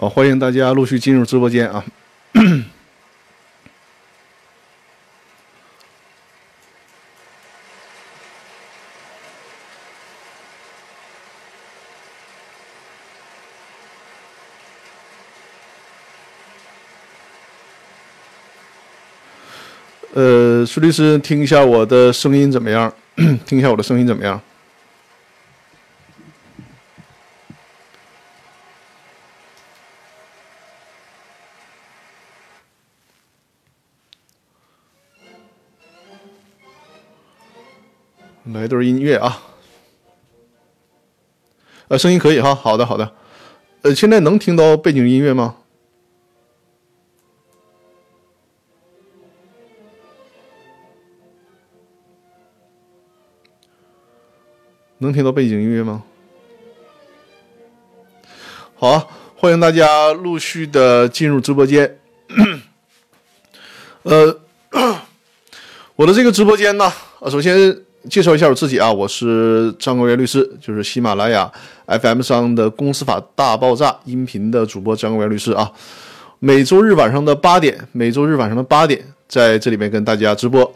好，欢迎大家陆续进入直播间啊。呃，苏律师，听一下我的声音怎么样？听一下我的声音怎么样？乐啊！呃，声音可以哈，好的好的。呃，现在能听到背景音乐吗？能听到背景音乐吗？好啊，欢迎大家陆续的进入直播间。呃，我的这个直播间呢，首先介绍一下我自己啊，我是张国元律师，就是喜马拉雅 FM 上的《公司法大爆炸》音频的主播张国元律师啊。每周日晚上的八点，每周日晚上的八点，在这里面跟大家直播。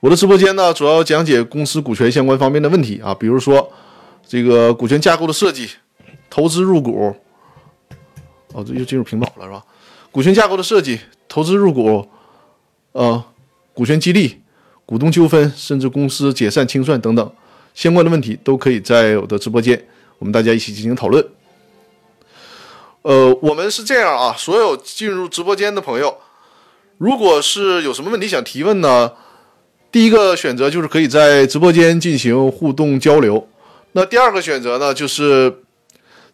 我的直播间呢，主要讲解公司股权相关方面的问题啊，比如说这个股权架构的设计、投资入股，哦，这又进入屏保了是吧？股权架构的设计、投资入股，呃，股权激励、股东纠纷，甚至公司解散清算等等相关的问题，都可以在我的直播间，我们大家一起进行讨论。呃，我们是这样啊，所有进入直播间的朋友，如果是有什么问题想提问呢？第一个选择就是可以在直播间进行互动交流，那第二个选择呢，就是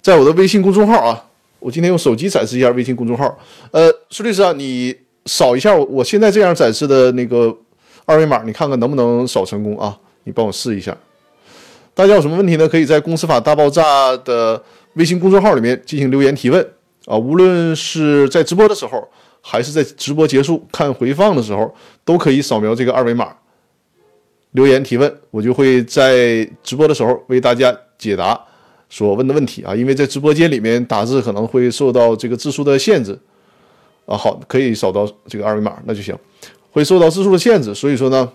在我的微信公众号啊，我今天用手机展示一下微信公众号。呃，苏律师啊，你扫一下我现在这样展示的那个二维码，你看看能不能扫成功啊？你帮我试一下。大家有什么问题呢？可以在《公司法大爆炸》的微信公众号里面进行留言提问啊，无论是在直播的时候，还是在直播结束看回放的时候，都可以扫描这个二维码。留言提问，我就会在直播的时候为大家解答所问的问题啊。因为在直播间里面打字可能会受到这个字数的限制啊。好，可以扫到这个二维码，那就行。会受到字数的限制，所以说呢，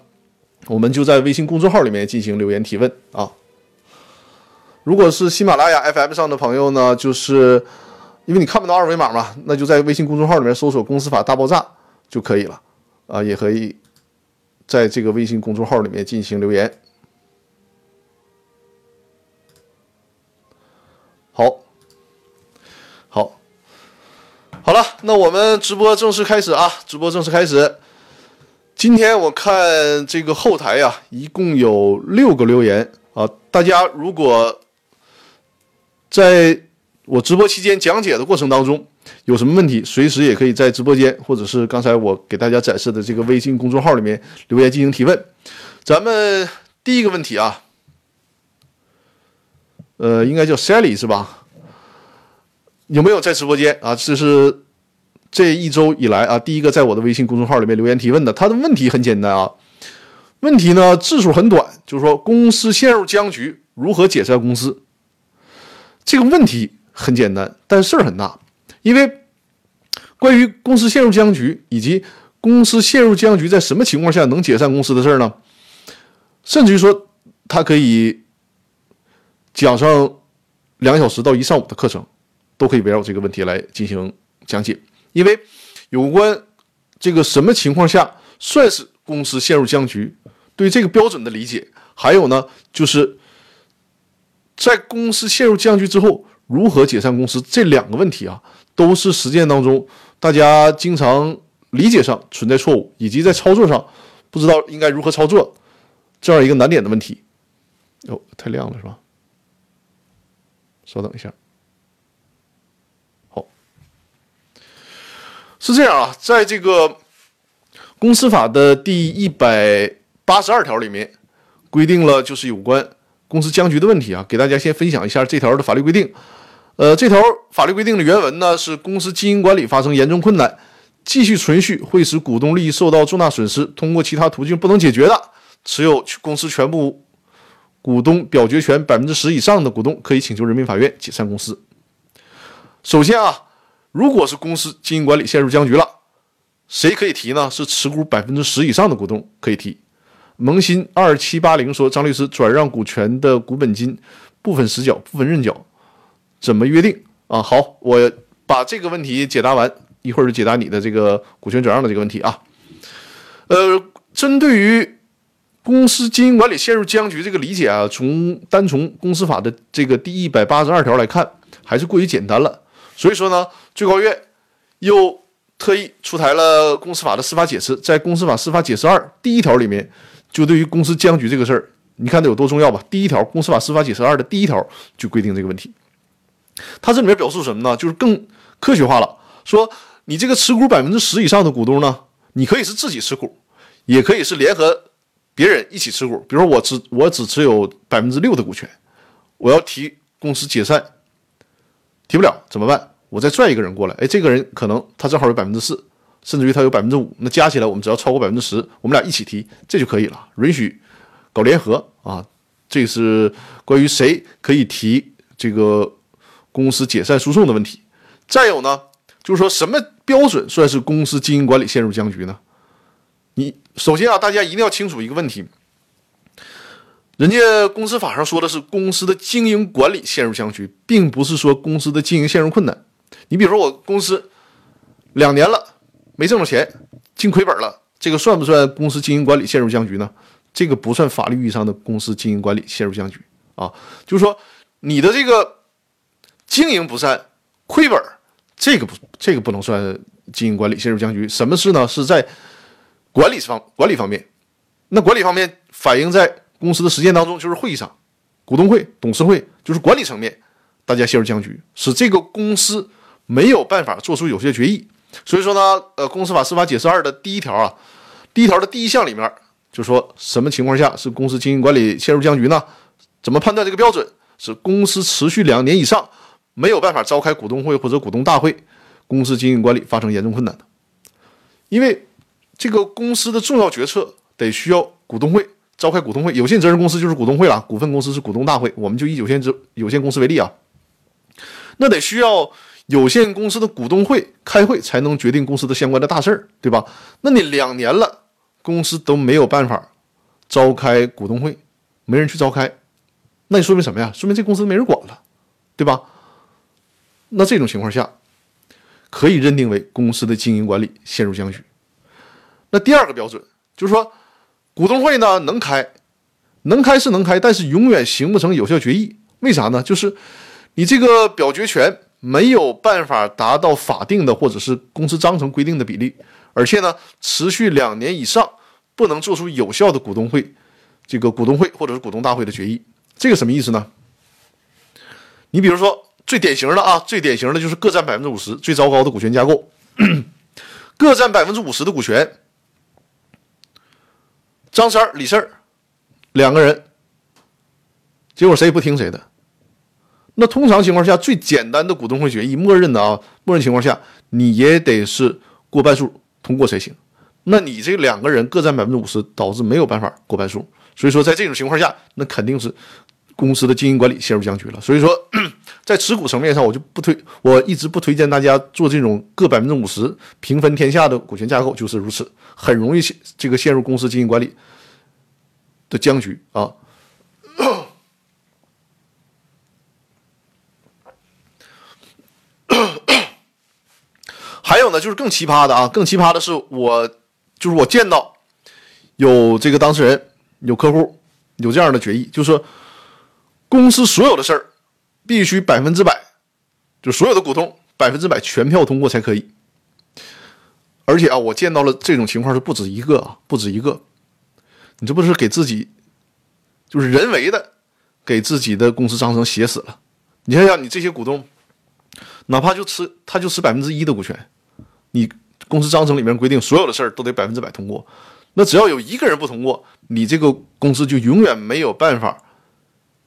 我们就在微信公众号里面进行留言提问啊。如果是喜马拉雅 FM 上的朋友呢，就是因为你看不到二维码嘛，那就在微信公众号里面搜索“公司法大爆炸”就可以了啊，也可以。在这个微信公众号里面进行留言。好，好，好了，那我们直播正式开始啊！直播正式开始。今天我看这个后台呀，一共有六个留言啊。大家如果在我直播期间讲解的过程当中，有什么问题，随时也可以在直播间，或者是刚才我给大家展示的这个微信公众号里面留言进行提问。咱们第一个问题啊，呃，应该叫 Sally 是吧？有没有在直播间啊？这是这一周以来啊，第一个在我的微信公众号里面留言提问的。他的问题很简单啊，问题呢字数很短，就是说公司陷入僵局，如何解散公司？这个问题很简单，但事儿很大。因为关于公司陷入僵局以及公司陷入僵局在什么情况下能解散公司的事儿呢？甚至于说，他可以讲上两小时到一上午的课程，都可以围绕这个问题来进行讲解。因为有关这个什么情况下算是公司陷入僵局，对这个标准的理解，还有呢，就是在公司陷入僵局之后如何解散公司这两个问题啊。都是实践当中大家经常理解上存在错误，以及在操作上不知道应该如何操作这样一个难点的问题。哦，太亮了是吧？稍等一下。是这样啊，在这个公司法的第一百八十二条里面规定了，就是有关公司僵局的问题啊，给大家先分享一下这条的法律规定。呃，这条法律规定的原文呢是：公司经营管理发生严重困难，继续存续会使股东利益受到重大损失，通过其他途径不能解决的，持有公司全部股东表决权百分之十以上的股东可以请求人民法院解散公司。首先啊，如果是公司经营管理陷入僵局了，谁可以提呢？是持股百分之十以上的股东可以提。萌新二七八零说，张律师转让股权的股本金部分实缴，部分认缴，怎么约定啊？好，我把这个问题解答完，一会儿就解答你的这个股权转让的这个问题啊。呃，针对于公司经营管理陷入僵局这个理解啊，从单从公司法的这个第一百八十二条来看，还是过于简单了。所以说呢，最高院又特意出台了公司法的司法解释，在公司法司法解释二第一条里面，就对于公司僵局这个事儿，你看得有多重要吧？第一条，公司法司法解释二的第一条就规定这个问题。它这里面表述什么呢？就是更科学化了，说你这个持股百分之十以上的股东呢。你可以是自己持股，也可以是联合别人一起持股。比如说，我只我只持有百分之六的股权，我要提公司解散，提不了怎么办？我再拽一个人过来，哎，这个人可能他正好有百分之四，甚至于他有百分之五，那加起来我们只要超过百分之十，我们俩一起提，这就可以了。允许搞联合啊，这是关于谁可以提这个公司解散诉讼的问题。再有呢，就是说什么？标准算是公司经营管理陷入僵局呢？你首先啊，大家一定要清楚一个问题：人家公司法上说的是公司的经营管理陷入僵局，并不是说公司的经营陷入困难。你比如说，我公司两年了没挣着钱，净亏本了，这个算不算公司经营管理陷入僵局呢？这个不算法律意义上的公司经营管理陷入僵局啊，就是说你的这个经营不善，亏本。这个不，这个不能算经营管理陷入僵局。什么事呢？是在管理方管理方面。那管理方面反映在公司的实践当中，就是会议上，股东会、董事会，就是管理层面，大家陷入僵局，使这个公司没有办法做出有效决议。所以说呢，呃，公司法司法解释二的第一条啊，第一条的第一项里面就说，什么情况下是公司经营管理陷入僵局呢？怎么判断这个标准？是公司持续两年以上。没有办法召开股东会或者股东大会，公司经营管理发生严重困难的，因为这个公司的重要决策得需要股东会召开股东会，有限责任公司就是股东会了，股份公司是股东大会，我们就以有限责有限公司为例啊，那得需要有限公司的股东会开会才能决定公司的相关的大事儿，对吧？那你两年了，公司都没有办法召开股东会，没人去召开，那你说明什么呀？说明这公司没人管了，对吧？那这种情况下，可以认定为公司的经营管理陷入僵局。那第二个标准就是说，股东会呢能开，能开是能开，但是永远形不成有效决议。为啥呢？就是你这个表决权没有办法达到法定的或者是公司章程规定的比例，而且呢，持续两年以上不能做出有效的股东会，这个股东会或者是股东大会的决议。这个什么意思呢？你比如说。最典型的啊，最典型的就是各占百分之五十，最糟糕的股权架构，各占百分之五十的股权。张三、李四两个人，结果谁也不听谁的。那通常情况下，最简单的股东会决议，默认的啊，默认情况下，你也得是过半数通过才行。那你这两个人各占百分之五十，导致没有办法过半数。所以说，在这种情况下，那肯定是公司的经营管理陷入僵局了。所以说。在持股层面上，我就不推，我一直不推荐大家做这种各百分之五十平分天下的股权架构，就是如此，很容易这个陷入公司经营管理的僵局啊。就是更奇葩的啊，更奇葩的是，我就是我见到有这个当事人、有客户有这样的决议，就是说公司所有的事儿。必须百分之百，就所有的股东百分之百全票通过才可以。而且啊，我见到了这种情况是不止一个啊，不止一个。你这不是给自己，就是人为的给自己的公司章程写死了。你想想，你这些股东，哪怕就持他就持百分之一的股权，你公司章程里面规定所有的事儿都得百分之百通过。那只要有一个人不通过，你这个公司就永远没有办法。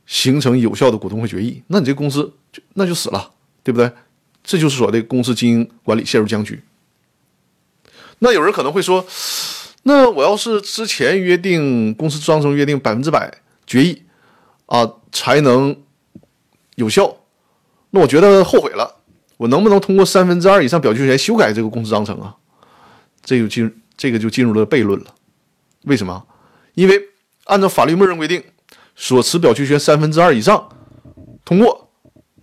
形成有效的股东会决议，那你这公司就那就死了，对不对？这就是说的公司经营管理陷入僵局。那有人可能会说，那我要是之前约定公司章程约定百分之百决议啊才能有效，那我觉得后悔了。我能不能通过三分之二以上表决权修改这个公司章程啊？这就进这个就进入了悖论了。为什么？因为按照法律默认规定，所持表决权三分之二以上通过，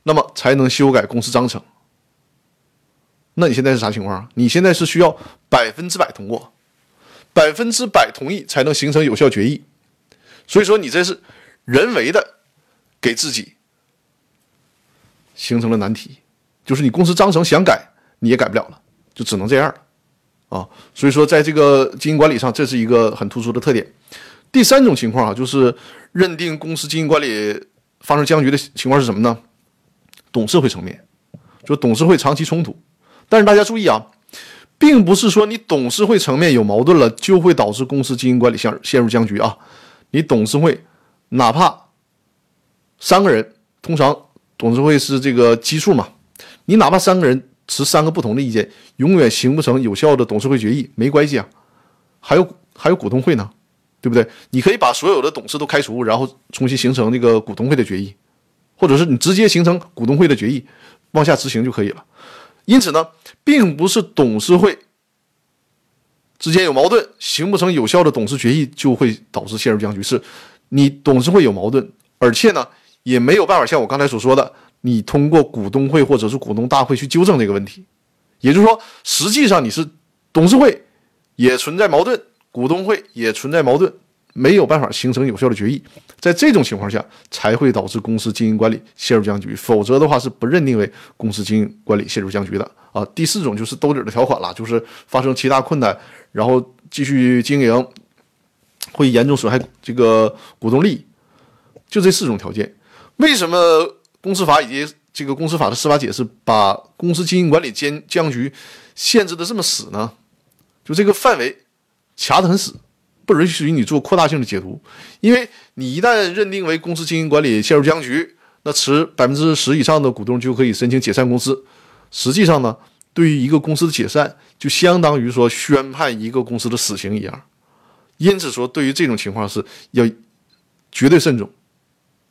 那么才能修改公司章程。那你现在是啥情况？你现在是需要百分之百通过，百分之百同意才能形成有效决议。所以说，你这是人为的给自己形成了难题，就是你公司章程想改你也改不了了，就只能这样了啊。所以说，在这个经营管理上，这是一个很突出的特点。第三种情况啊，就是认定公司经营管理发生僵局的情况是什么呢？董事会层面，就董事会长期冲突。但是大家注意啊，并不是说你董事会层面有矛盾了就会导致公司经营管理陷陷入僵局啊。你董事会哪怕三个人，通常董事会是这个基数嘛，你哪怕三个人持三个不同的意见，永远形不成有效的董事会决议，没关系啊。还有还有股东会呢，对不对？你可以把所有的董事都开除，然后重新形成那个股东会的决议，或者是你直接形成股东会的决议，往下执行就可以了。因此呢，并不是董事会之间有矛盾，形不成有效的董事决议就会导致陷入僵局。是你董事会有矛盾，而且呢，也没有办法像我刚才所说的，你通过股东会或者是股东大会去纠正这个问题。也就是说，实际上你是董事会也存在矛盾，股东会也存在矛盾。没有办法形成有效的决议，在这种情况下才会导致公司经营管理陷入僵局，否则的话是不认定为公司经营管理陷入僵局的啊。第四种就是兜底的条款了，就是发生其他困难，然后继续经营会严重损害这个股东利益，就这四种条件。为什么公司法以及这个公司法的司法解释把公司经营管理僵僵局限制的这么死呢？就这个范围卡得很死。不允许你做扩大性的解读，因为你一旦认定为公司经营管理陷入僵局，那持百分之十以上的股东就可以申请解散公司。实际上呢，对于一个公司的解散，就相当于说宣判一个公司的死刑一样。因此说，对于这种情况是要绝对慎重。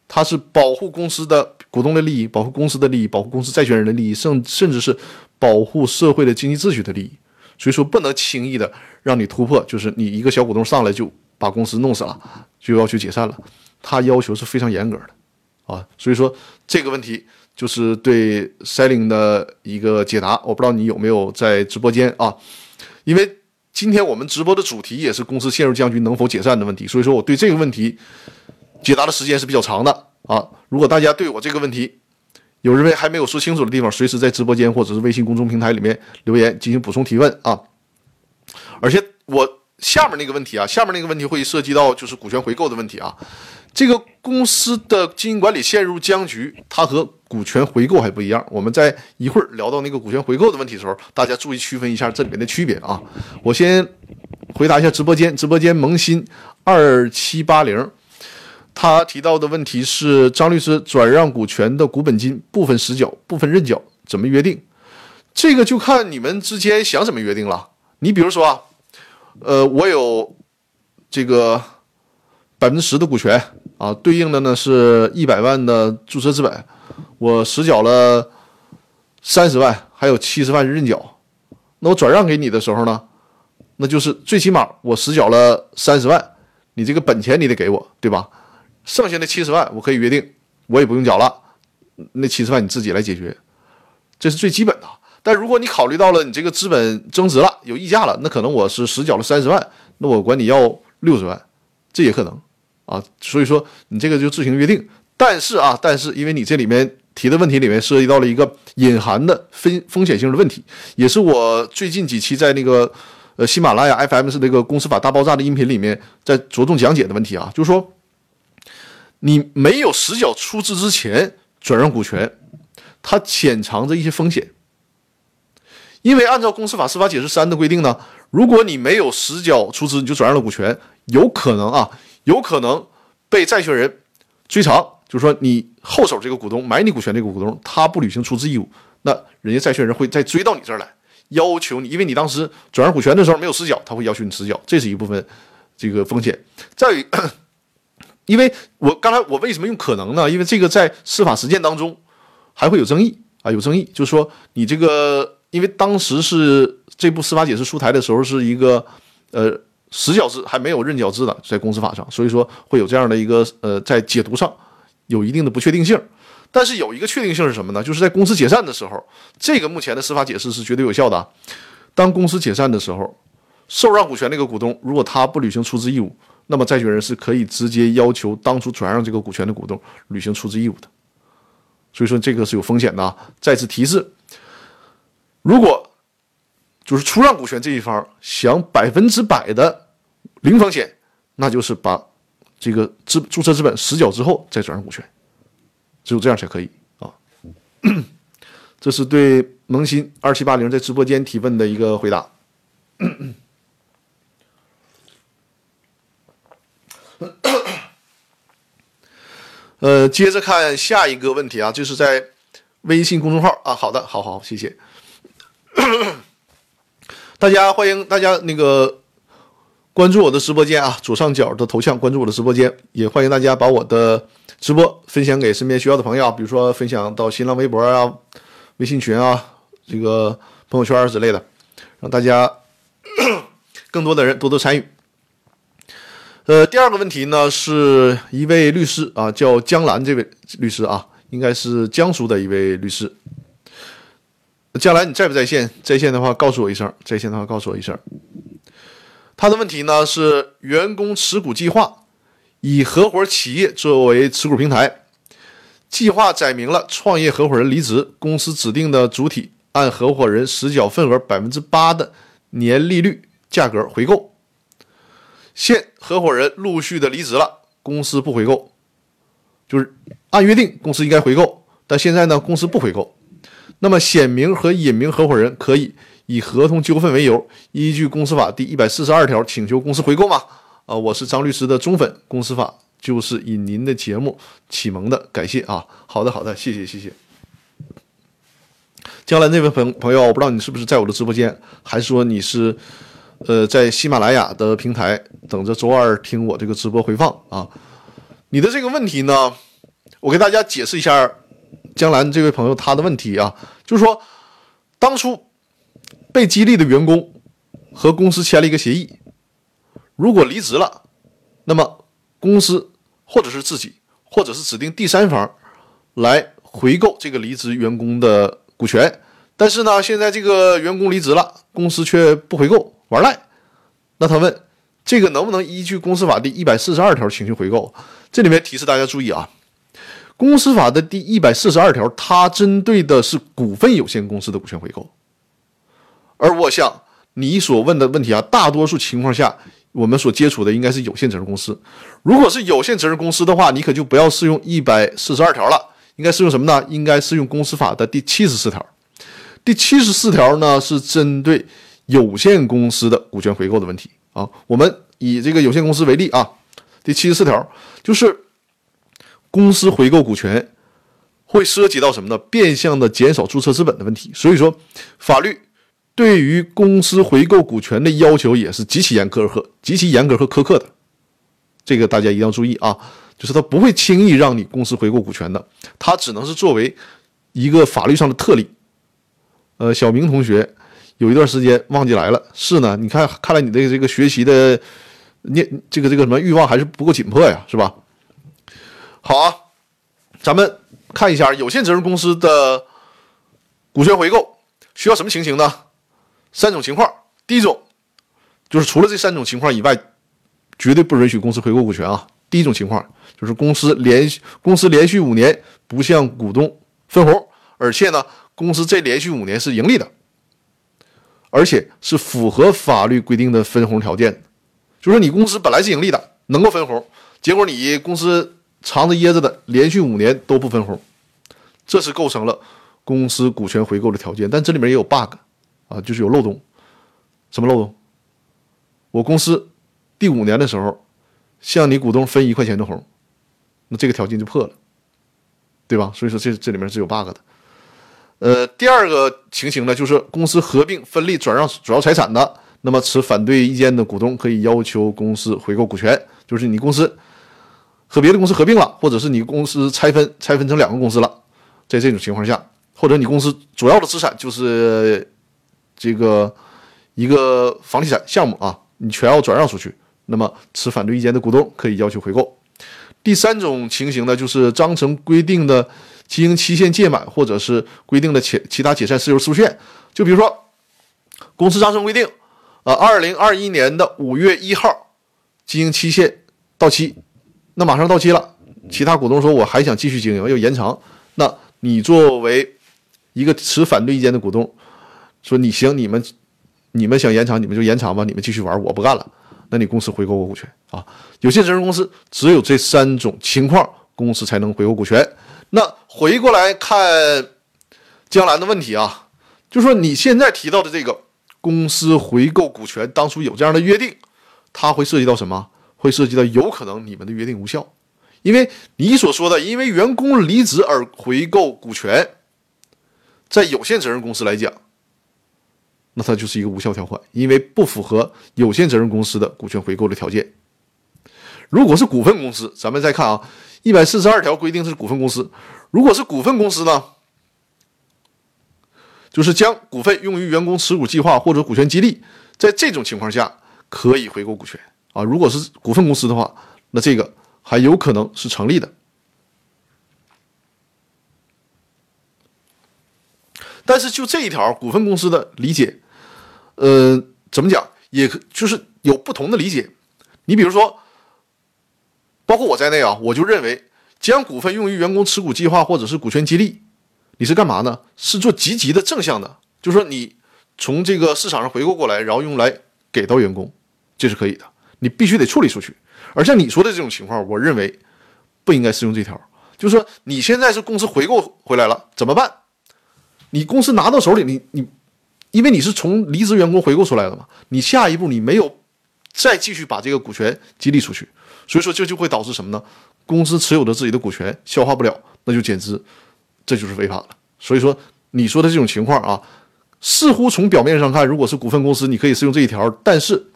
它是保护公司的股东的利益，保护公司的利益，保护公司债权人的利益，甚甚至是保护社会的经济秩序的利益。所以说，不能轻易的。让你突破，就是你一个小股东上来就把公司弄死了，就要求解散了，他要求是非常严格的，啊，所以说这个问题就是对 Selling 的一个解答。我不知道你有没有在直播间啊？因为今天我们直播的主题也是公司陷入僵局能否解散的问题，所以说我对这个问题解答的时间是比较长的啊。如果大家对我这个问题有认为还没有说清楚的地方，随时在直播间或者是微信公众平台里面留言进行补充提问啊。而且我下面那个问题啊，下面那个问题会涉及到就是股权回购的问题啊。这个公司的经营管理陷入僵局，它和股权回购还不一样。我们在一会儿聊到那个股权回购的问题的时候，大家注意区分一下这里面的区别啊。我先回答一下直播间，直播间萌新二七八零，他提到的问题是张律师转让股权的股本金部分实缴、部分认缴怎么约定？这个就看你们之间想怎么约定了。你比如说啊，呃，我有这个百分之十的股权啊，对应的呢是一百万的注册资本，我实缴了三十万，还有七十万认缴。那我转让给你的时候呢，那就是最起码我实缴了三十万，你这个本钱你得给我，对吧？剩下的七十万我可以约定，我也不用缴了，那七十万你自己来解决，这是最基本的。但如果你考虑到了你这个资本增值了，有溢价了，那可能我是实缴了三十万，那我管你要六十万，这也可能啊。所以说你这个就自行约定。但是啊，但是因为你这里面提的问题里面涉及到了一个隐含的风风险性的问题，也是我最近几期在那个呃喜马拉雅 FM 是那个公司法大爆炸的音频里面在着重讲解的问题啊，就是说你没有实缴出资之前转让股权，它潜藏着一些风险。因为按照公司法司法解释三的规定呢，如果你没有实缴出资，你就转让了股权，有可能啊，有可能被债权人追偿。就是说，你后手这个股东买你股权这个股东，他不履行出资义务，那人家债权人会再追到你这儿来，要求你，因为你当时转让股权的时候没有实缴，他会要求你实缴，这是一部分这个风险。再有，因为我刚才我为什么用可能呢？因为这个在司法实践当中还会有争议啊，有争议，就是说你这个，因为当时是这部司法解释出台的时候是一个呃实缴制，还没有认缴制的，在公司法上，所以说会有这样的一个呃在解读上有一定的不确定性。但是有一个确定性是什么呢？就是在公司解散的时候，这个目前的司法解释是绝对有效的。当公司解散的时候，受让股权那个股东如果他不履行出资义务，那么债权人是可以直接要求当初转让这个股权的股东履行出资义务的。所以说这个是有风险的啊！再次提示，如果就是出让股权这一方想百分之百的零风险，那就是把这个资注册资本实缴之后再转让股权，只有这样才可以啊。这是对萌新二七八零在直播间提问的一个回答。呃，接着看下一个问题啊，就是在微信公众号啊。好的，好好，谢谢 大家，欢迎大家那个关注我的直播间啊，左上角的头像关注我的直播间，也欢迎大家把我的直播分享给身边需要的朋友，比如说分享到新浪微博啊、微信群啊、这个朋友圈之类的，让大家 更多的人多多参与。呃，第二个问题呢，是一位律师啊，叫江兰这位律师啊，应该是江苏的一位律师。江兰，你在不在线？在线的话，告诉我一声；在线的话，告诉我一声。他的问题呢是：员工持股计划以合伙企业作为持股平台，计划载明了创业合伙人离职，公司指定的主体按合伙人实缴份额百分之八的年利率价格回购。现合伙人陆续的离职了，公司不回购，就是按约定公司应该回购，但现在呢公司不回购，那么显名和隐名合伙人可以以合同纠纷为由，依据公司法第一百四十二条请求公司回购吗？啊，我是张律师的忠粉，公司法就是以您的节目启蒙的，感谢啊，好的好的，谢谢谢谢。将来那位朋朋友，我不知道你是不是在我的直播间，还是说你是？呃，在喜马拉雅的平台等着周二听我这个直播回放啊。你的这个问题呢，我给大家解释一下，江兰这位朋友他的问题啊，就是说，当初被激励的员工和公司签了一个协议，如果离职了，那么公司或者是自己，或者是指定第三方来回购这个离职员工的股权，但是呢，现在这个员工离职了，公司却不回购。玩赖，那他问这个能不能依据公司法第一百四十二条请求回购？这里面提示大家注意啊，公司法的第一百四十二条，它针对的是股份有限公司的股权回购。而我想你所问的问题啊，大多数情况下我们所接触的应该是有限责任公司。如果是有限责任公司的话，你可就不要适用一百四十二条了，应该适用什么呢？应该适用公司法的第七十四条。第七十四条呢是针对。有限公司的股权回购的问题啊，我们以这个有限公司为例啊，第七十四条就是公司回购股权会涉及到什么呢？变相的减少注册资本的问题。所以说，法律对于公司回购股权的要求也是极其严苛和极其严格和苛刻的。这个大家一定要注意啊，就是他不会轻易让你公司回购股权的，他只能是作为一个法律上的特例。呃，小明同学。有一段时间忘记来了，是呢，你看，看来你的这个学习的念这个这个什么欲望还是不够紧迫呀，是吧？好啊，咱们看一下有限责任公司的股权回购需要什么情形呢？三种情况，第一种就是除了这三种情况以外，绝对不允许公司回购股权啊。第一种情况就是公司连续公司连续五年不向股东分红，而且呢，公司这连续五年是盈利的。而且是符合法律规定的分红条件，就是说你公司本来是盈利的，能够分红，结果你公司藏着掖着的，连续五年都不分红，这是构成了公司股权回购的条件。但这里面也有 bug 啊，就是有漏洞。什么漏洞？我公司第五年的时候向你股东分一块钱的红，那这个条件就破了，对吧？所以说这这里面是有 bug 的。呃，第二个情形呢，就是公司合并、分立、转让主要财产的，那么持反对意见的股东可以要求公司回购股权，就是你公司和别的公司合并了，或者是你公司拆分拆分成两个公司了，在这种情况下或者你公司主要的资产就是这个一个房地产项目啊，你全要转让出去，那么持反对意见的股东可以要求回购。第三种情形呢，就是章程规定的经营期限届满，或者是规定的其其他解散事由出现。就比如说，公司章程规定，呃，二零二一年的五月一号经营期限到期，那马上到期了，其他股东说我还想继续经营，要延长，那你作为一个持反对意见的股东，说你行，你们你们想延长，你们就延长吧，你们继续玩，我不干了。那你公司回购我股权啊？有限责任公司只有这三种情况，公司才能回购股权。那回过来看江兰的问题啊，就说你现在提到的这个公司回购股权，当初有这样的约定，它会涉及到什么？会涉及到有可能你们的约定无效，因为你所说的因为员工离职而回购股权，在有限责任公司来讲。那它就是一个无效条款，因为不符合有限责任公司的股权回购的条件。如果是股份公司，咱们再看啊，一百四十二条规定是股份公司。如果是股份公司呢，就是将股份用于员工持股计划或者股权激励，在这种情况下可以回购股权啊。如果是股份公司的话，那这个还有可能是成立的。但是就这一条股份公司的理解。呃，怎么讲？也就是有不同的理解。你比如说，包括我在内啊，我就认为将股份用于员工持股计划或者是股权激励，你是干嘛呢？是做积极的正向的，就是说你从这个市场上回购过来，然后用来给到员工，这是可以的。你必须得处理出去。而像你说的这种情况，我认为不应该适用这条。就是说你现在是公司回购回来了，怎么办？你公司拿到手里，你你。因为你是从离职员工回购出来的嘛，你下一步你没有再继续把这个股权激励出去，所以说这就会导致什么呢？公司持有的自己的股权消化不了，那就减资，这就是违法了。所以说你说的这种情况啊，似乎从表面上看，如果是股份公司，你可以适用这一条，但是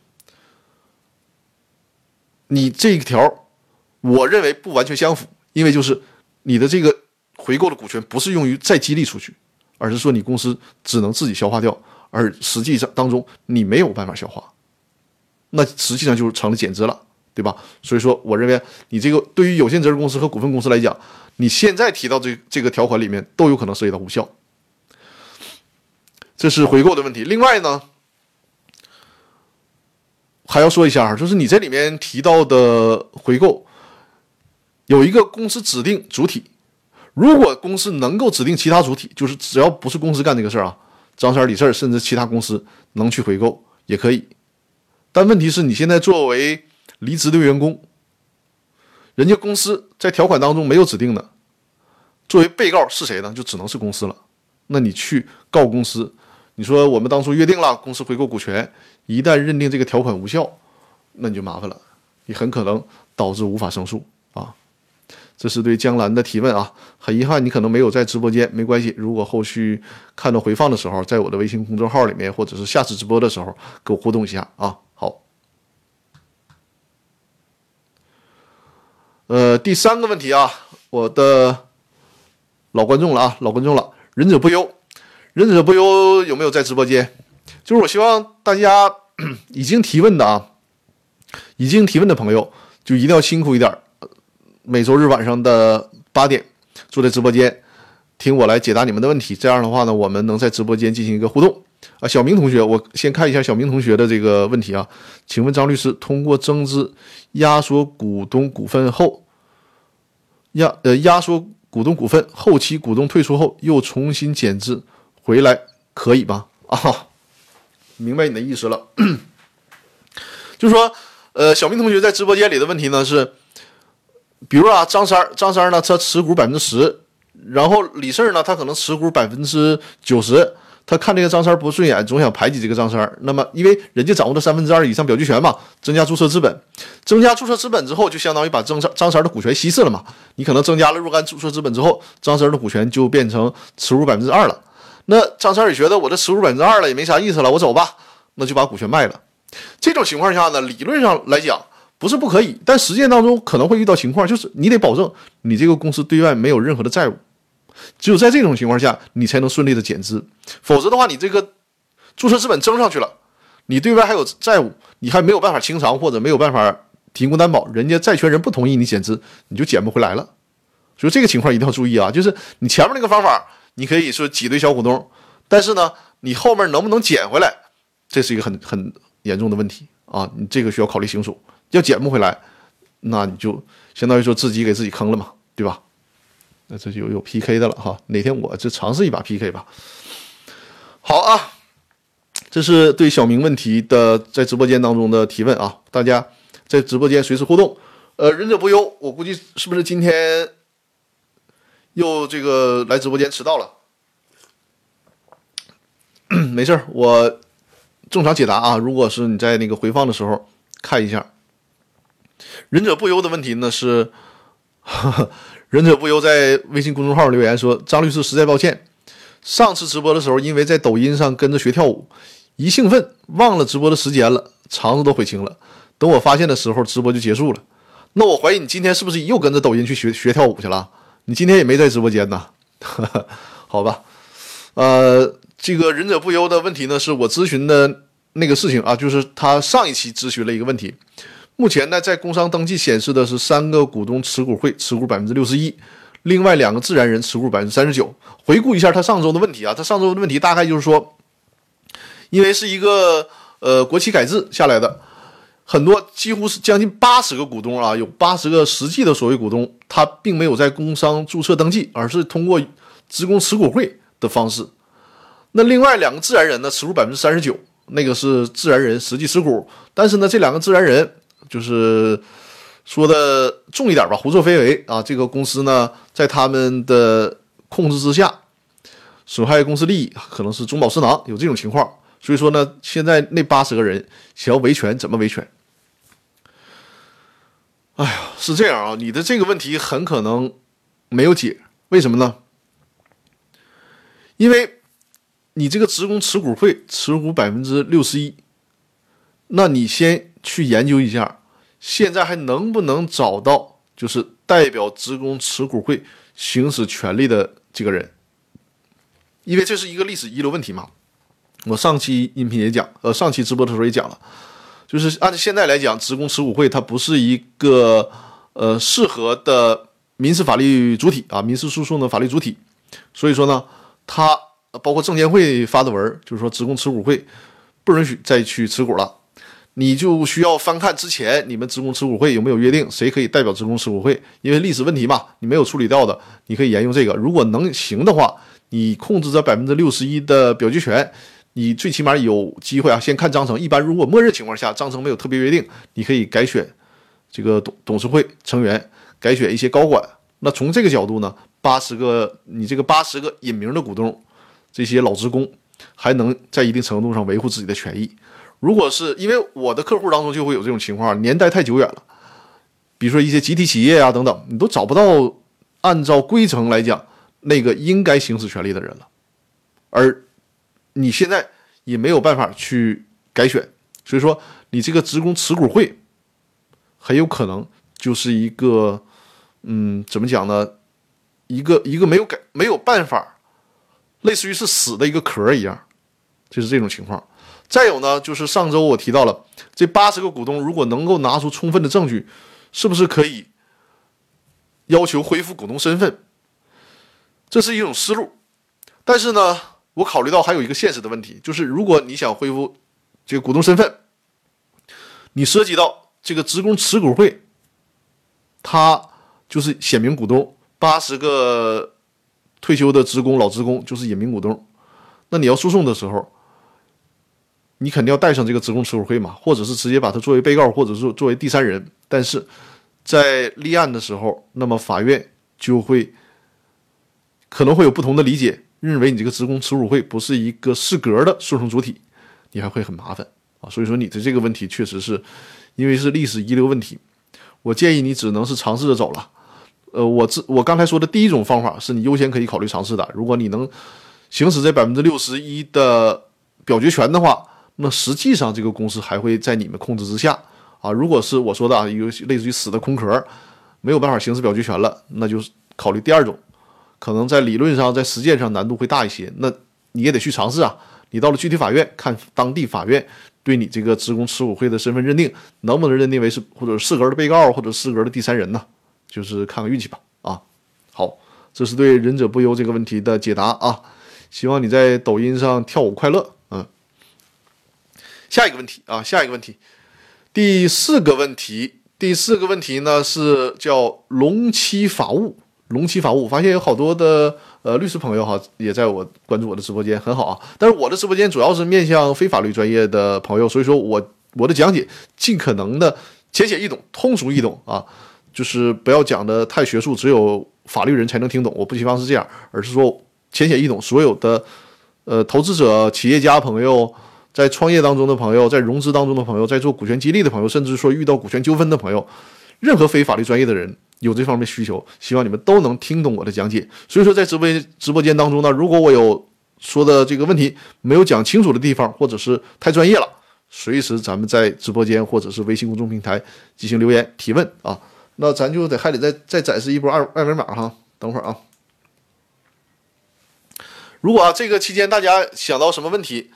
你这一条，我认为不完全相符，因为就是你的这个回购的股权不是用于再激励出去。而是说你公司只能自己消化掉，而实际上当中你没有办法消化，那实际上就是成了减资了，对吧？所以说，我认为你这个对于有限责任公司和股份公司来讲，你现在提到这这个条款里面都有可能涉及到无效，这是回购的问题。另外呢，还要说一下，就是你这里面提到的回购有一个公司指定主体。如果公司能够指定其他主体，就是只要不是公司干这个事儿啊，张三、李四甚至其他公司能去回购也可以。但问题是你现在作为离职的员工，人家公司在条款当中没有指定的，作为被告是谁呢？就只能是公司了。那你去告公司，你说我们当初约定了公司回购股权，一旦认定这个条款无效，那你就麻烦了，你很可能导致无法胜诉啊。这是对江兰的提问啊，很遗憾你可能没有在直播间，没关系。如果后续看到回放的时候，在我的微信公众号里面，或者是下次直播的时候，给我互动一下啊。好，呃，第三个问题啊，我的老观众了啊，老观众了，忍者不忧，忍者不忧有没有在直播间？就是我希望大家已经提问的啊，已经提问的朋友就一定要辛苦一点。每周日晚上的八点，坐在直播间听我来解答你们的问题。这样的话呢，我们能在直播间进行一个互动啊。小明同学，我先看一下小明同学的这个问题啊。请问张律师，通过增资压缩股东股份后，压呃压缩股东股份，后期股东退出后又重新减资回来可以吧？啊，明白你的意思了。就是说，呃，小明同学在直播间里的问题呢是。比如啊，张三儿，张三儿呢，他持股百分之十，然后李四儿呢，他可能持股百分之九十，他看这个张三不顺眼，总想排挤这个张三。那么，因为人家掌握了三分之二以上表决权嘛，增加注册资本，增加注册资本之后，就相当于把张三张三的股权稀释了嘛。你可能增加了若干注册资本之后，张三的股权就变成持股百分之二了。那张三也觉得我这持股百分之二了也没啥意思了，我走吧，那就把股权卖了。这种情况下呢，理论上来讲。不是不可以，但实践当中可能会遇到情况，就是你得保证你这个公司对外没有任何的债务，只有在这种情况下，你才能顺利的减资，否则的话，你这个注册资本增上去了，你对外还有债务，你还没有办法清偿或者没有办法提供担保，人家债权人不同意你减资，你就减不回来了。所以这个情况一定要注意啊，就是你前面那个方法，你可以说挤兑小股东，但是呢，你后面能不能减回来，这是一个很很严重的问题啊，你这个需要考虑清楚。要减不回来，那你就相当于说自己给自己坑了嘛，对吧？那这就有 PK 的了哈，哪天我就尝试一把 PK 吧。好啊，这是对小明问题的在直播间当中的提问啊，大家在直播间随时互动。呃，忍者不忧，我估计是不是今天又这个来直播间迟到了？没事，我正常解答啊。如果是你在那个回放的时候看一下，忍者不忧的问题呢是。呵呵忍者不忧在微信公众号留言说：“张律师，实在抱歉，上次直播的时候，因为在抖音上跟着学跳舞，一兴奋忘了直播的时间了，肠子都悔青了。等我发现的时候，直播就结束了。那我怀疑你今天是不是又跟着抖音去学学跳舞去了？你今天也没在直播间呢？好吧，呃，这个忍者不忧的问题呢，是我咨询的那个事情啊，就是他上一期咨询了一个问题。”目前呢，在工商登记显示的是三个股东持股会持股百分之六十一，另外两个自然人持股百分之三十九。回顾一下他上周的问题啊，他上周的问题大概就是说，因为是一个呃国企改制下来的，很多几乎是将近八十个股东啊，有八十个实际的所谓股东，他并没有在工商注册登记，而是通过职工持股会的方式。那另外两个自然人呢，持股百分之三十九，那个是自然人实际持股，但是呢，这两个自然人。就是说的重一点吧，胡作非为啊！这个公司呢，在他们的控制之下，损害公司利益，可能是中饱私囊，有这种情况。所以说呢，现在那八十个人想要维权，怎么维权？哎呀，是这样啊！你的这个问题很可能没有解，为什么呢？因为你这个职工持股会持股百分之六十一，那你先去研究一下。现在还能不能找到就是代表职工持股会行使权利的这个人？因为这是一个历史遗留问题嘛。我上期音频也讲，呃，上期直播的时候也讲了，就是按照现在来讲，职工持股会它不是一个呃适合的民事法律主体啊，民事诉讼的法律主体。所以说呢，它包括证监会发的文，就是说职工持股会不允许再去持股了。你就需要翻看之前你们职工持股会有没有约定，谁可以代表职工持股会？因为历史问题嘛，你没有处理掉的，你可以沿用这个。如果能行的话，你控制着百分之六十一的表决权，你最起码有机会啊。先看章程，一般如果默认情况下章程没有特别约定，你可以改选这个董董事会成员，改选一些高管。那从这个角度呢，八十个你这个八十个隐名的股东，这些老职工还能在一定程度上维护自己的权益。如果是因为我的客户当中就会有这种情况，年代太久远了，比如说一些集体企业啊等等，你都找不到按照规程来讲那个应该行使权利的人了，而你现在也没有办法去改选，所以说你这个职工持股会很有可能就是一个，嗯，怎么讲呢？一个一个没有改没有办法，类似于是死的一个壳一样，就是这种情况。再有呢，就是上周我提到了这八十个股东，如果能够拿出充分的证据，是不是可以要求恢复股东身份？这是一种思路。但是呢，我考虑到还有一个现实的问题，就是如果你想恢复这个股东身份，你涉及到这个职工持股会，他就是显名股东，八十个退休的职工老职工就是隐名股东，那你要诉讼的时候。你肯定要带上这个职工持股会嘛，或者是直接把他作为被告，或者是作为第三人。但是在立案的时候，那么法院就会可能会有不同的理解，认为你这个职工持股会不是一个适格的诉讼主体，你还会很麻烦啊。所以说你的这个问题确实是因为是历史遗留问题，我建议你只能是尝试着走了。呃，我这我刚才说的第一种方法是你优先可以考虑尝试的，如果你能行使这百分之六十一的表决权的话。那实际上，这个公司还会在你们控制之下啊。如果是我说的啊，一个类似于死的空壳，没有办法行使表决权了，那就是考虑第二种可能在理论上、在实践上难度会大一些。那你也得去尝试啊。你到了具体法院，看当地法院对你这个职工持股会的身份认定能不能认定为是或者适格的被告或者适格的第三人呢？就是看看运气吧。啊，好，这是对忍者不忧这个问题的解答啊。希望你在抖音上跳舞快乐。下一个问题啊，下一个问题，第四个问题，第四个问题呢是叫龙七法务，龙七法务，我发现有好多的。呃，律师朋友哈，也在我关注我的直播间，很好啊。但是我的直播间主要是面向非法律专业的朋友，所以说我我的讲解尽可能的浅显易懂、通俗易懂啊，就是不要讲的太学术，只有法律人才能听懂。我不希望是这样，而是说浅显易懂，所有的呃投资者、企业家朋友，在创业当中的朋友，在融资当中的朋友，在做股权激励的朋友，甚至说遇到股权纠纷的朋友，任何非法律专业的人。有这方面需求，希望你们都能听懂我的讲解。所以说，在直播直播间当中呢，如果我有说的这个问题没有讲清楚的地方，或者是太专业了，随时咱们在直播间或者是微信公众平台进行留言提问啊。那咱就得还得再再展示一波二二维码哈。等会儿啊，如果啊这个期间大家想到什么问题，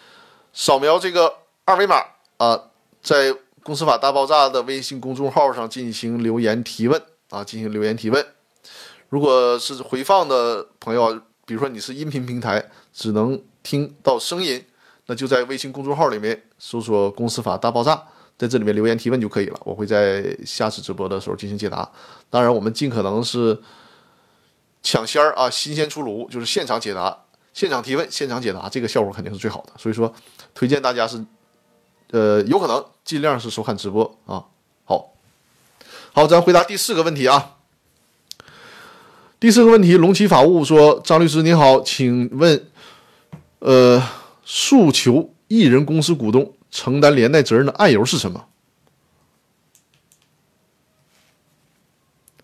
扫描这个二维码啊，在公司法大爆炸的微信公众号上进行留言提问。啊，进行留言提问。如果是回放的朋友，比如说你是音频平台，只能听到声音，那就在微信公众号里面搜索“公司法大爆炸”，在这里面留言提问就可以了。我会在下次直播的时候进行解答。当然，我们尽可能是抢先儿啊，新鲜出炉，就是现场解答、现场提问、现场解答，这个效果肯定是最好的。所以说，推荐大家是，呃，有可能尽量是收看直播啊。好。好，咱回答第四个问题啊。第四个问题，龙旗法务说：“张律师你好，请问，呃，诉求艺人公司股东承担连带责任的案由是什么？”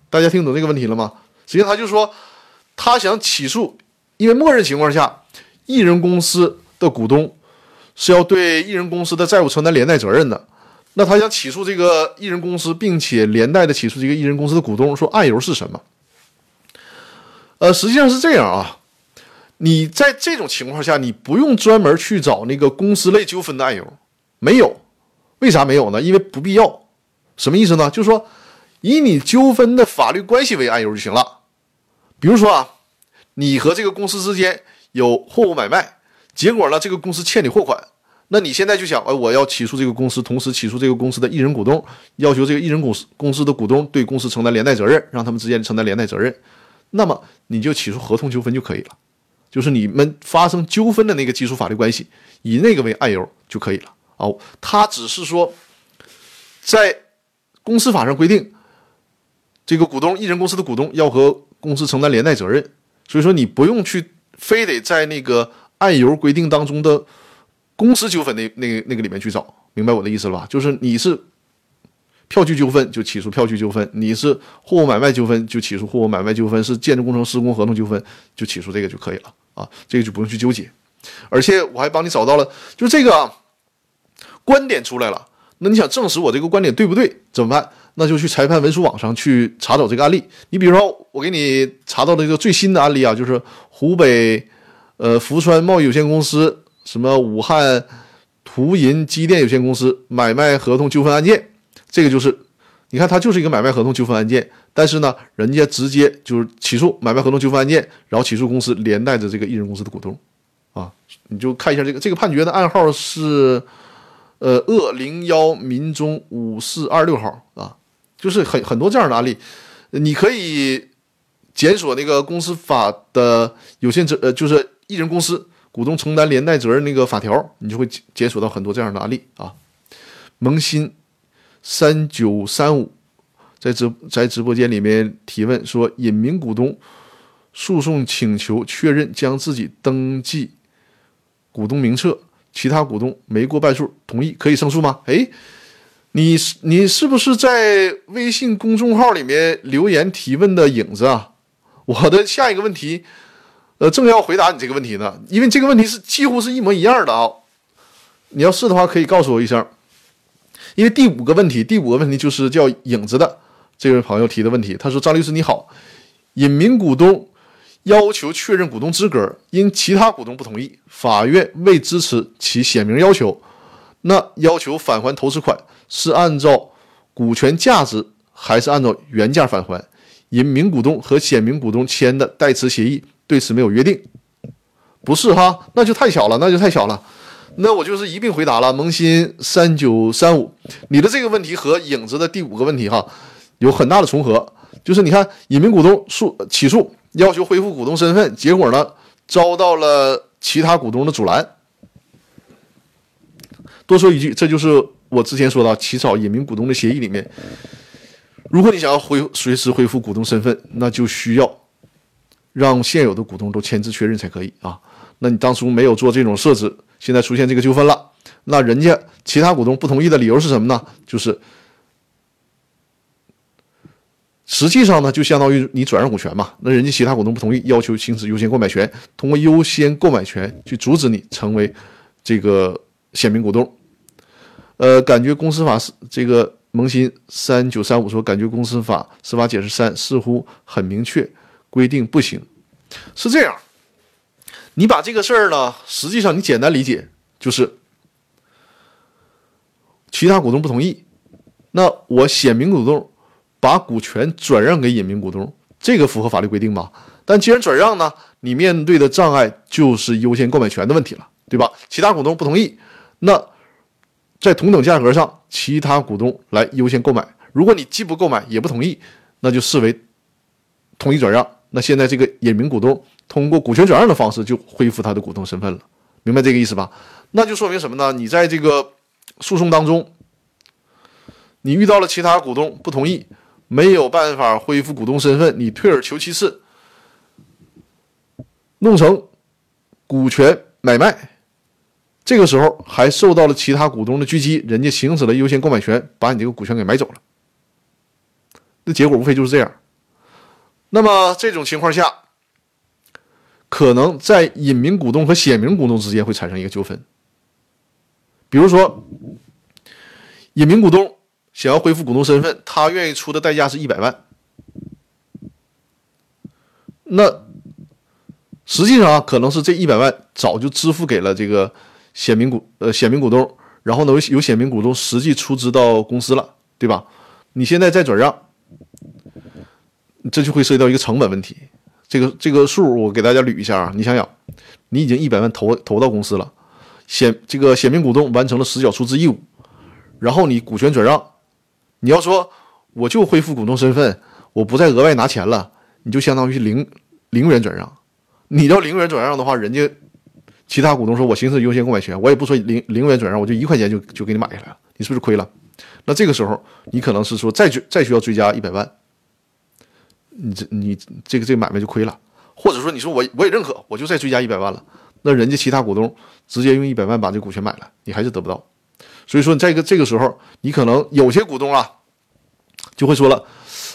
大家听懂这个问题了吗？实际上，他就说他想起诉，因为默认情况下，艺人公司的股东是要对艺人公司的债务承担连带责任的。那他想起诉这个艺人公司，并且连带的起诉这个艺人公司的股东，说案由是什么？呃，实际上是这样啊，你在这种情况下，你不用专门去找那个公司类纠纷的案由，没有，为啥没有呢？因为不必要。什么意思呢？就是说，以你纠纷的法律关系为案由就行了。比如说啊，你和这个公司之间有货物买卖，结果呢，这个公司欠你货款。那你现在就想，哎，我要起诉这个公司，同时起诉这个公司的艺人股东，要求这个艺人公司公司的股东对公司承担连带责任，让他们之间承担连带责任。那么你就起诉合同纠纷就可以了，就是你们发生纠纷的那个基础法律关系，以那个为案由就可以了。哦，他只是说，在公司法上规定，这个股东艺人公司的股东要和公司承担连带责任，所以说你不用去非得在那个案由规定当中的。公司纠纷那那那个里面去找，明白我的意思了吧？就是你是票据纠纷就起诉票据纠纷，你是货物买卖纠纷就起诉货物买卖纠纷，是建筑工程施工合同纠纷就起诉这个就可以了啊，这个就不用去纠结。而且我还帮你找到了，就这个，观点出来了。那你想证实我这个观点对不对？怎么办？那就去裁判文书网上去查找这个案例。你比如说，我给你查到的一个最新的案例啊，就是湖北呃福川贸易有限公司。什么武汉图银机电有限公司买卖合同纠纷案件，这个就是，你看它就是一个买卖合同纠纷案件，但是呢，人家直接就是起诉买卖合同纠纷案件，然后起诉公司连带着这个艺人公司的股东，啊，你就看一下这个这个判决的案号是，呃，鄂零幺民中五四二六号啊，就是很很多这样的案例，你可以检索那个公司法的有限责呃，就是艺人公司。股东承担连带责任那个法条，你就会检索到很多这样的案例啊。萌新三九三五在直在直播间里面提问说，隐名股东诉讼请求确认将自己登记股东名册，其他股东没过半数同意，可以胜诉吗？哎，你你是不是在微信公众号里面留言提问的影子啊？我的下一个问题。呃，正要回答你这个问题呢，因为这个问题是几乎是一模一样的啊。你要是的话，可以告诉我一声。因为第五个问题，第五个问题就是叫影子的这位朋友提的问题。他说：“张律师你好，隐名股东要求确认股东资格，因其他股东不同意，法院未支持其显名要求，那要求返还投资款是按照股权价值还是按照原价返还？因名股东和显名股东签的代持协议对此没有约定，不是哈？那就太巧了，那就太巧了。那我就是一并回答了。萌新三九三五，你的这个问题和影子的第五个问题哈有很大的重合，就是你看隐名股东诉起诉要求恢复股东身份，结果呢遭到了其他股东的阻拦。多说一句，这就是我之前说到起草隐名股东的协议里面，如果你想要恢随时恢复股东身份，那就需要让现有的股东都签字确认才可以啊。那你当初没有做这种设置。现在出现这个纠纷了，那人家其他股东不同意的理由是什么呢？就是实际上呢，就相当于你转让股权嘛。那人家其他股东不同意，要求行使优先购买权，通过优先购买权去阻止你成为这个显名股东。呃，感觉公司法是这个萌新三九三五说，感觉公司法司法解释三似乎很明确规定不行，是这样。你把这个事儿呢，实际上你简单理解就是，其他股东不同意，那我显名股东把股权转让给隐名股东，这个符合法律规定吧？但既然转让呢，你面对的障碍就是优先购买权的问题了，对吧？其他股东不同意，那在同等价格上，其他股东来优先购买，如果你既不购买也不同意，那就视为同意转让。那现在这个隐名股东通过股权转让的方式就恢复他的股东身份了，明白这个意思吧？那就说明什么呢？你在这个诉讼当中，你遇到了其他股东不同意，没有办法恢复股东身份，你退而求其次，弄成股权买卖，这个时候还受到了其他股东的狙击，人家行使了优先购买权，把你这个股权给买走了，那结果无非就是这样。那么这种情况下，可能在隐名股东和显名股东之间会产生一个纠纷。比如说，隐名股东想要恢复股东身份，他愿意出的代价是一百万。那实际上啊可能是这一百万早就支付给了这个显名股呃显名股东，然后呢由显名股东实际出资到公司了，对吧？你现在再转让。这就会涉及到一个成本问题，这个这个数我给大家捋一下啊，你想想，你已经一百万投投到公司了，显这个显名股东完成了实缴出资义务，然后你股权转让，你要说我就恢复股东身份，我不再额外拿钱了，你就相当于零零元转让，你要零元转让的话，人家其他股东说我行使优先购买权，我也不说零零元转让，我就一块钱就就给你买下来了，你是不是亏了？那这个时候你可能是说再再需要追加一百万。你这你这个这个买卖就亏了，或者说你说我我也认可，我就再追加一百万了，那人家其他股东直接用一百万把这股权买了，你还是得不到。所以说，在一个这个时候，你可能有些股东啊就会说了：“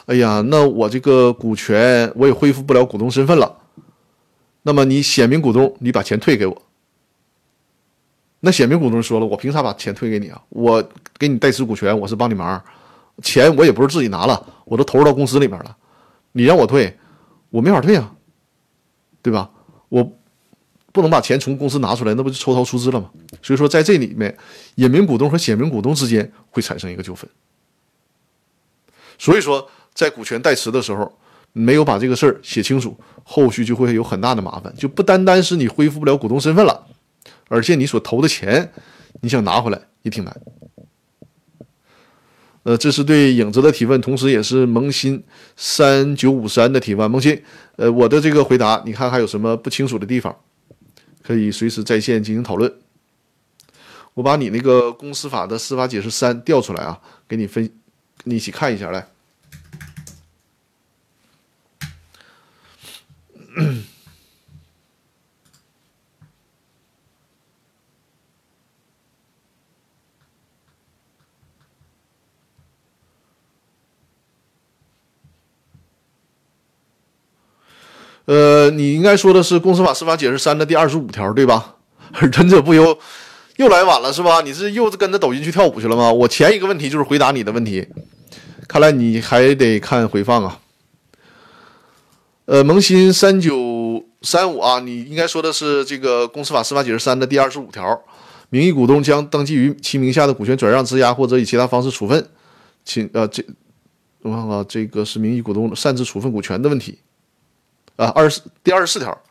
哎呀，那我这个股权我也恢复不了股东身份了。”那么你显名股东，你把钱退给我。那显名股东说了：“我凭啥把钱退给你啊？我给你代持股权，我是帮你忙，钱我也不是自己拿了，我都投入到公司里面了。”你让我退，我没法退啊，对吧？我不能把钱从公司拿出来，那不就抽逃出资了吗？所以说，在这里面，隐名股东和显名股东之间会产生一个纠纷。所以说，在股权代持的时候，没有把这个事儿写清楚，后续就会有很大的麻烦。就不单单是你恢复不了股东身份了，而且你所投的钱，你想拿回来也挺难。呃，这是对影子的提问，同时也是萌新三九五三的提问。萌新，呃，我的这个回答，你看还有什么不清楚的地方，可以随时在线进行讨论。我把你那个公司法的司法解释三调出来啊，给你分，你一起看一下来。呃，你应该说的是《公司法司法解释三》的第二十五条，对吧？忍者不忧，又来晚了是吧？你是又跟着抖音去跳舞去了吗？我前一个问题就是回答你的问题，看来你还得看回放啊。呃，萌新三九三五啊，你应该说的是这个《公司法司法解释三》的第二十五条，名义股东将登记于其名下的股权转让、质押或者以其他方式处分，请呃这我看看，这个是名义股东擅自处分股权的问题啊。二十第二十四条，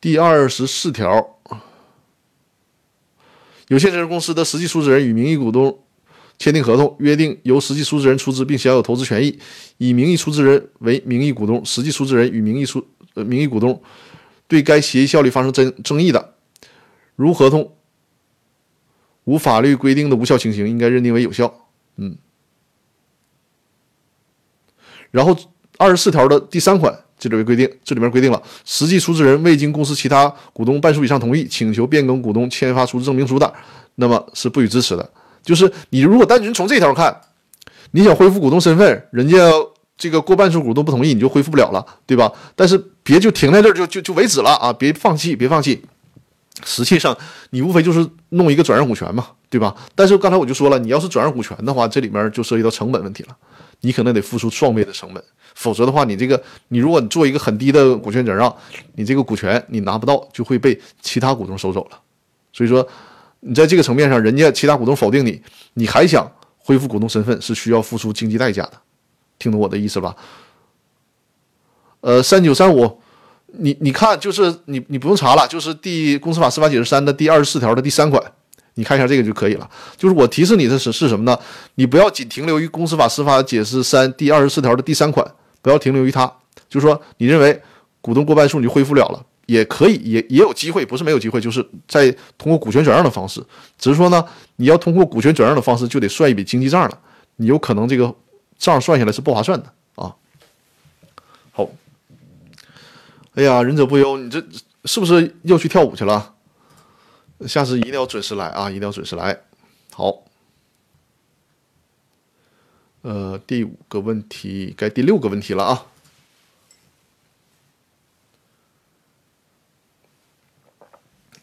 第二十四条，有限责任公司的实际出资人与名义股东签订合同，约定由实际出资人出资并享有投资权益，以名义出资人为名义股东，实际出资人与名义出呃名义股东对该协议效力发生争争议的，如合同无法律规定的无效情形，应该认定为有效。嗯。然后二十四条的第三款这里面规定，这里面规定了，实际出资人未经公司其他股东半数以上同意，请求变更股东签发出资证明书的，那么是不予支持的。就是你如果单纯从这条看，你想恢复股东身份，人家这个过半数股东不同意，你就恢复不了了，对吧？但是别就停在这儿就就就为止了啊！别放弃，别放弃。实际上你无非就是弄一个转让股权嘛，对吧？但是刚才我就说了，你要是转让股权的话，这里面就涉及到成本问题了。你可能得付出双倍的成本，否则的话，你这个你如果你做一个很低的股权转让，你这个股权你拿不到，就会被其他股东收走了。所以说，你在这个层面上，人家其他股东否定你，你还想恢复股东身份，是需要付出经济代价的。听懂我的意思吧？呃，三九三五，你你看，就是你你不用查了，就是第公司法司法解释三的第二十四条的第三款。你看一下这个就可以了。就是我提示你的是是什么呢？你不要仅停留于《公司法司法解释三》第二十四条的第三款，不要停留于它。就是说，你认为股东过半数你就恢复了了，也可以，也也有机会，不是没有机会，就是在通过股权转让的方式。只是说呢，你要通过股权转让的方式，就得算一笔经济账了。你有可能这个账算下来是不划算的啊。好，哎呀，忍者不忧，你这是不是又去跳舞去了？下次一定要准时来啊！一定要准时来。好，呃，第五个问题该第六个问题了啊。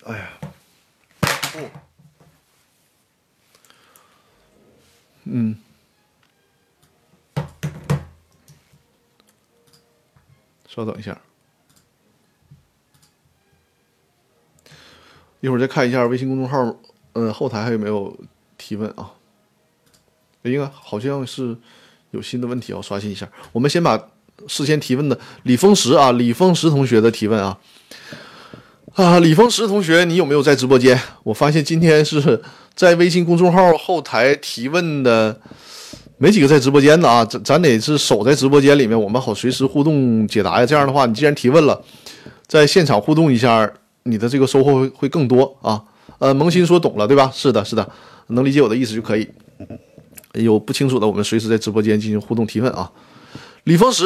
哎呀，嗯，稍等一下。一会儿再看一下微信公众号，嗯，后台还有没有提问啊？应该好像是有新的问题，要刷新一下。我们先把事先提问的李峰石啊，李峰石同学的提问啊，啊，李峰石同学，你有没有在直播间？我发现今天是在微信公众号后台提问的没几个在直播间的啊，咱咱得是守在直播间里面，我们好随时互动解答呀。这样的话，你既然提问了，在现场互动一下。你的这个收获会会更多啊！呃，萌新说懂了，对吧？是的，是的，能理解我的意思就可以。有不清楚的，我们随时在直播间进行互动提问啊。李峰石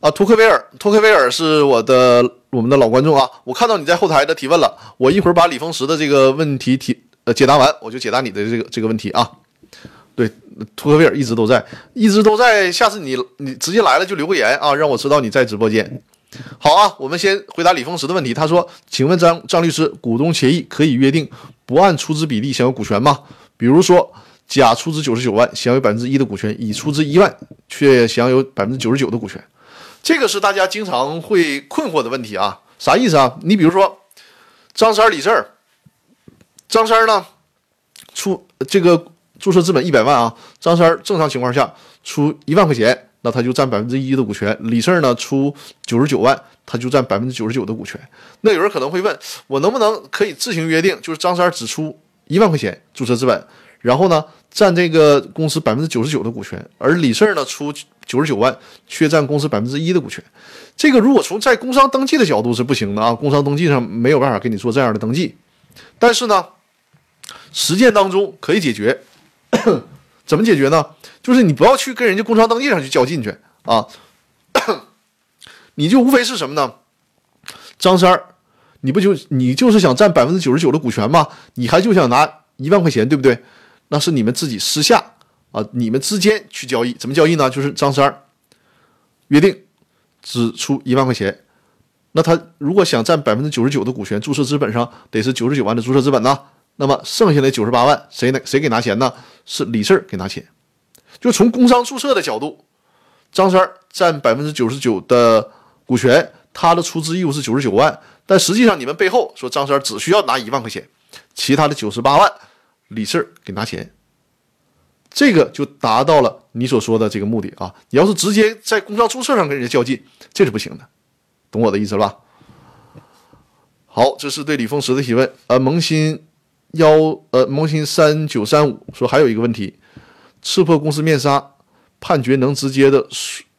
啊，图克维尔，图克维尔是我的我们的老观众啊。我看到你在后台的提问了，我一会儿把李峰石的这个问题提呃解答完，我就解答你的这个这个问题啊。对，图克维尔一直都在，一直都在。下次你你直接来了就留个言啊，让我知道你在直播间。好啊，我们先回答李峰石的问题。他说：“请问张张律师，股东协议可以约定不按出资比例享有股权吗？比如说，甲出资九十九万，享有百分之一的股权；乙出资一万，却享有百分之九十九的股权。这个是大家经常会困惑的问题啊。啥意思啊？你比如说，张三、李四，张三呢出这个注册资本一百万啊，张三正常情况下出一万块钱。”那他就占百分之一的股权，李四呢出九十九万，他就占百分之九十九的股权。那有人可能会问，我能不能可以自行约定，就是张三只出一万块钱注册资本，然后呢占这个公司百分之九十九的股权，而李四呢出九十九万，却占公司百分之一的股权。这个如果从在工商登记的角度是不行的啊，工商登记上没有办法给你做这样的登记。但是呢，实践当中可以解决，怎么解决呢？就是你不要去跟人家工商登记上去较劲去啊，你就无非是什么呢？张三儿，你不就你就是想占百分之九十九的股权吗？你还就想拿一万块钱，对不对？那是你们自己私下啊，你们之间去交易，怎么交易呢？就是张三儿约定只出一万块钱，那他如果想占百分之九十九的股权，注册资本上得是九十九万的注册资本呢？那么剩下的九十八万谁拿谁给拿钱呢？是李四给拿钱。就从工商注册的角度，张三占百分之九十九的股权，他的出资义务是九十九万，但实际上你们背后说张三只需要拿一万块钱，其他的九十八万李四给拿钱，这个就达到了你所说的这个目的啊！你要是直接在工商注册上跟人家较劲，这是不行的，懂我的意思了吧？好，这是对李凤石的提问。呃，萌新幺呃萌新三九三五说还有一个问题，刺破公司面纱，判决能直接的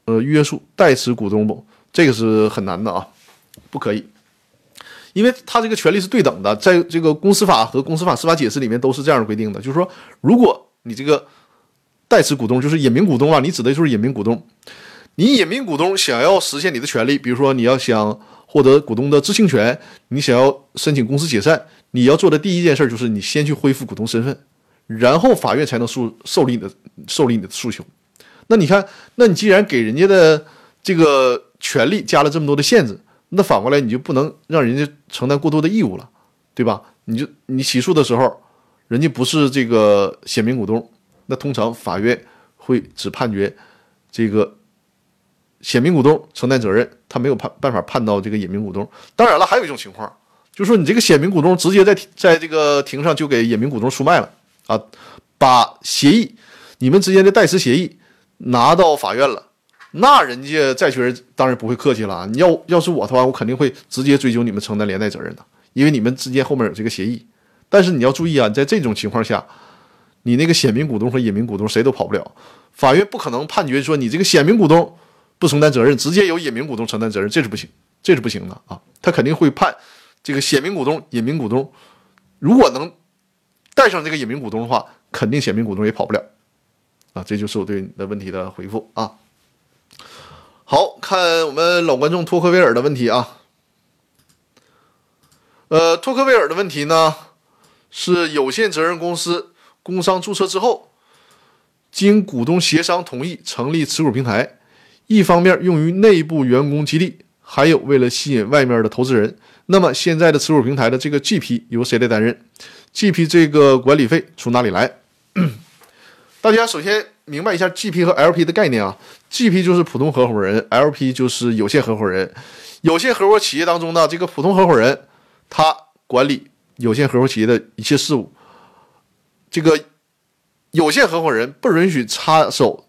呃约束代持股东不？这个是很难的啊，不可以，因为他这个权利是对等的，在这个公司法和公司法司法解释里面都是这样规定的，就是说，如果你这个代持股东就是隐名股东啊，你指的就是隐名股东，你隐名股东想要实现你的权利，比如说你要想。获得股东的知情权，你想要申请公司解散，你要做的第一件事就是你先去恢复股东身份，然后法院才能受受理你的受理你的诉求。那你看，那你既然给人家的这个权利加了这么多的限制，那反过来你就不能让人家承担过多的义务了，对吧？你就你起诉的时候，人家不是这个显名股东，那通常法院会只判决这个。显名股东承担责任，他没有判办法判到这个隐名股东。当然了，还有一种情况，就是说你这个显名股东直接在在这个庭上就给隐名股东出卖了啊，把协议你们之间的代持协议拿到法院了，那人家债权人当然不会客气了。你要要是我的话，我肯定会直接追究你们承担连带责任的，因为你们之间后面有这个协议。但是你要注意啊，在这种情况下，你那个显名股东和隐名股东谁都跑不了，法院不可能判决说你这个显名股东。不承担责任，直接由隐名股东承担责任，这是不行，这是不行的啊！他肯定会判这个显名股东、隐名股东，如果能带上这个隐名股东的话，肯定显名股东也跑不了啊！这就是我对你的问题的回复啊。好看，我们老观众托克维尔的问题啊。呃，托克维尔的问题呢，是有限责任公司工商注册之后，经股东协商同意成立持股平台。一方面用于内部员工激励，还有为了吸引外面的投资人。那么现在的持股平台的这个 GP 由谁来担任？GP 这个管理费从哪里来？大家首先明白一下 GP 和 LP 的概念啊。GP 就是普通合伙人，LP 就是有限合伙人。有限合伙企业当中呢，这个普通合伙人他管理有限合伙企业的一切事务。这个有限合伙人不允许插手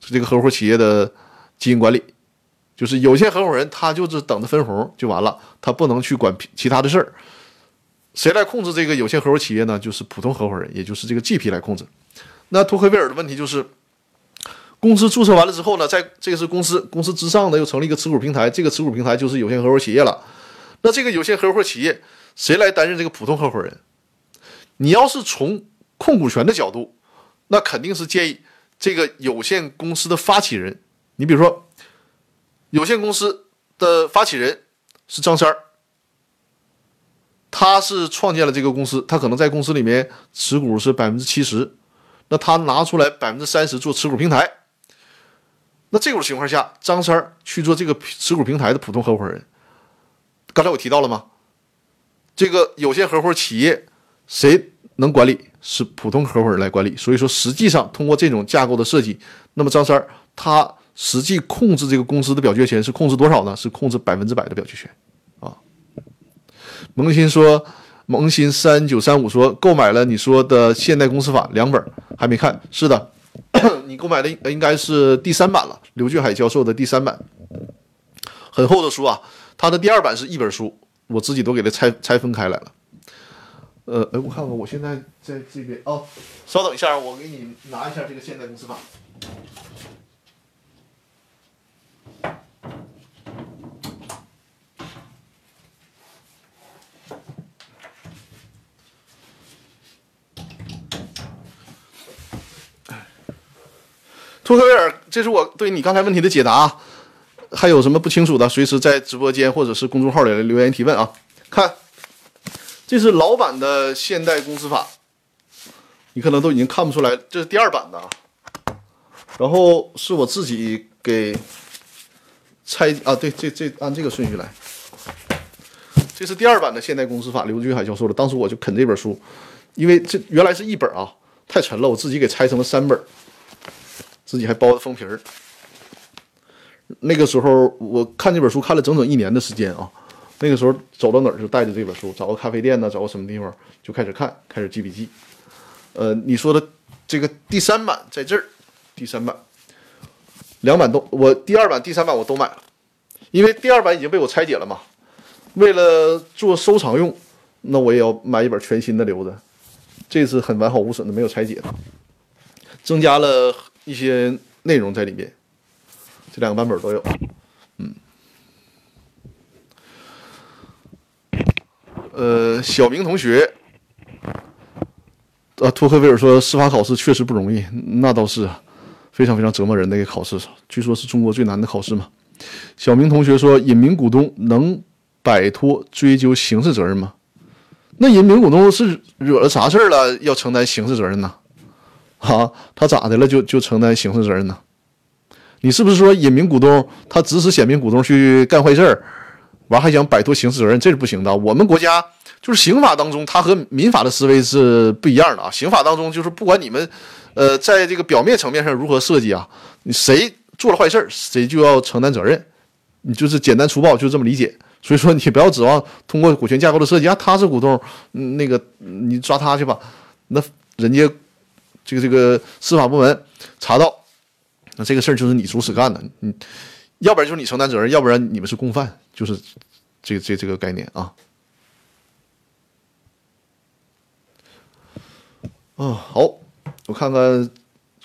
这个合伙企业的。经营管理就是有限合伙人，他就是等着分红就完了，他不能去管其他的事儿。谁来控制这个有限合伙企业呢？就是普通合伙人，也就是这个 GP 来控制。那托克维尔的问题就是，公司注册完了之后呢，在这个是公司公司之上呢，又成立一个持股平台，这个持股平台就是有限合伙企业了。那这个有限合伙企业谁来担任这个普通合伙人？你要是从控股权的角度，那肯定是建议这个有限公司的发起人。你比如说，有限公司的发起人是张三儿，他是创建了这个公司，他可能在公司里面持股是百分之七十，那他拿出来百分之三十做持股平台，那这种情况下，张三去做这个持股平台的普通合伙人，刚才我提到了吗？这个有限合伙企业谁能管理？是普通合伙人来管理。所以说，实际上通过这种架构的设计，那么张三他。实际控制这个公司的表决权是控制多少呢？是控制百分之百的表决权，萌新说，萌新三九三五说购买了你说的现代公司法两本，还没看。是的，你购买的应该是第三版了，刘俊海教授的第三版，很厚的书啊。他的第二版是一本书，我自己都给它拆拆分开来了。呃，哎，我看看，我现在在这边哦，稍等一下，我给你拿一下这个现代公司法。托克维尔，这是我对你刚才问题的解答。还有什么不清楚的，随时在直播间或者是公众号里留言提问啊。看，这是老版的现代公司法，你可能都已经看不出来，这是第二版的啊。然后是我自己给拆啊，对，这这按这个顺序来。这是第二版的现代公司法，刘俊海教授的。当时我就啃这本书，因为这原来是一本啊，太沉了，我自己给拆成了三本。自己还包的封皮儿，那个时候我看这本书看了整整一年的时间啊。那个时候走到哪儿就带着这本书，找个咖啡店呢，找个什么地方就开始看，开始记笔记。呃，你说的这个第三版在这儿，第三版两版都我第二版、第三版我都买了，因为第二版已经被我拆解了嘛。为了做收藏用，那我也要买一本全新的留着。这次很完好无损的，没有拆解的，增加了一些内容在里面。这两个版本都有，嗯。呃，小明同学，啊，托克维尔说司法考试确实不容易，那倒是啊，非常非常折磨人的一个考试，据说是中国最难的考试嘛。小明同学说，隐名股东能摆脱追究刑事责任吗？那隐名股东是惹了啥事儿了，要承担刑事责任呢？啊，他咋的了就就承担刑事责任呢？你是不是说隐名股东他指使显名股东去干坏事儿？完还想摆脱刑事责任，这是不行的。我们国家就是刑法当中，它和民法的思维是不一样的啊。刑法当中就是不管你们，呃，在这个表面层面上如何设计啊，你谁做了坏事儿，谁就要承担责任。你就是简单粗暴就这么理解。所以说你不要指望通过股权架构的设计啊，他是股东，那个你抓他去吧。那人家这个这个司法部门查到，那这个事儿就是你主使干的，你要不然就是你承担责任，要不然你们是共犯。就是这这这个概念啊。啊，好，我看看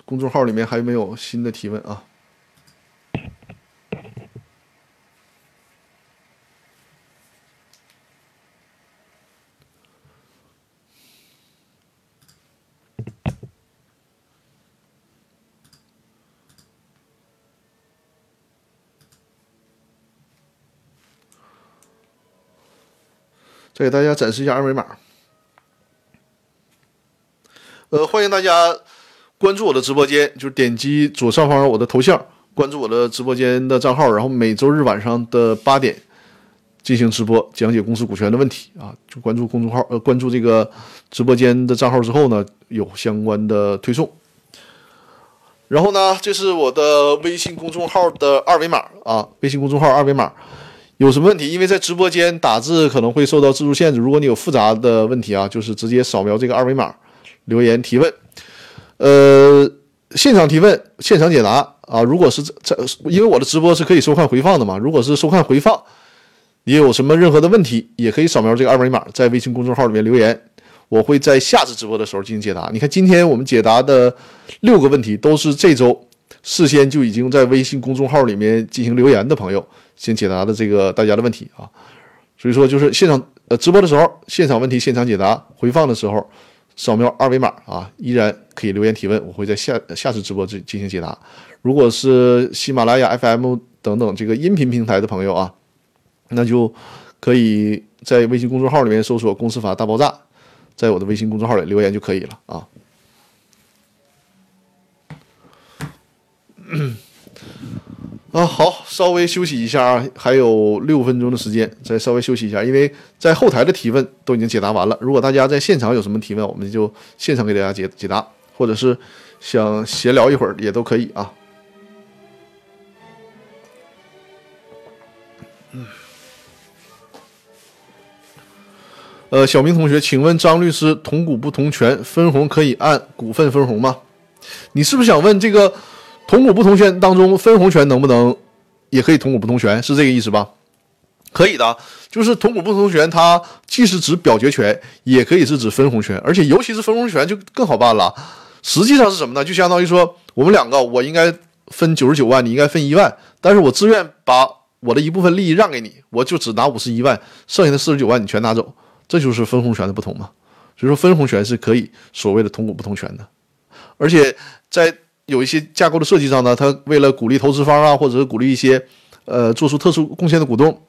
公众号里面还有没有新的提问啊。再给大家展示一下二维码。呃，欢迎大家关注我的直播间，就是点击左上方我的头像，关注我的直播间的账号，然后每周日晚上的八点进行直播，讲解公司股权的问题啊。就关注公众号，呃，关注这个直播间的账号之后呢，有相关的推送。然后呢，这是我的微信公众号的二维码啊，微信公众号二维码。有什么问题？因为在直播间打字可能会受到字数限制。如果你有复杂的问题啊，就是直接扫描这个二维码留言提问。呃，现场提问，现场解答啊。如果是在，因为我的直播是可以收看回放的嘛。如果是收看回放，你有什么任何的问题，也可以扫描这个二维码，在微信公众号里面留言，我会在下次直播的时候进行解答。你看，今天我们解答的六个问题都是这周事先就已经在微信公众号里面进行留言的朋友。先解答的这个大家的问题啊，所以说就是现场呃直播的时候现场问题现场解答，回放的时候扫描二维码啊，依然可以留言提问，我会在下下次直播进进行解答。如果是喜马拉雅 FM 等等这个音频平台的朋友啊，那就可以在微信公众号里面搜索“公司法大爆炸”，在我的微信公众号里留言就可以了啊。嗯 啊，好，稍微休息一下啊，还有六分钟的时间，再稍微休息一下，因为在后台的提问都已经解答完了。如果大家在现场有什么提问，我们就现场给大家解解答，或者是想闲聊一会儿也都可以啊。嗯，呃，小明同学，请问张律师，同股不同权分红可以按股份分红吗？你是不是想问这个？同股不同权当中，分红权能不能也可以同股不同权？是这个意思吧？可以的，就是同股不同权，它既是指表决权，也可以是指分红权，而且尤其是分红权就更好办了。实际上是什么呢？就相当于说，我们两个，我应该分九十九万，你应该分一万，但是我自愿把我的一部分利益让给你，我就只拿五十一万，剩下的四十九万你全拿走，这就是分红权的不同嘛。所以说，分红权是可以所谓的同股不同权的，而且在。有一些架构的设计上呢，他为了鼓励投资方啊，或者是鼓励一些，呃，做出特殊贡献的股东，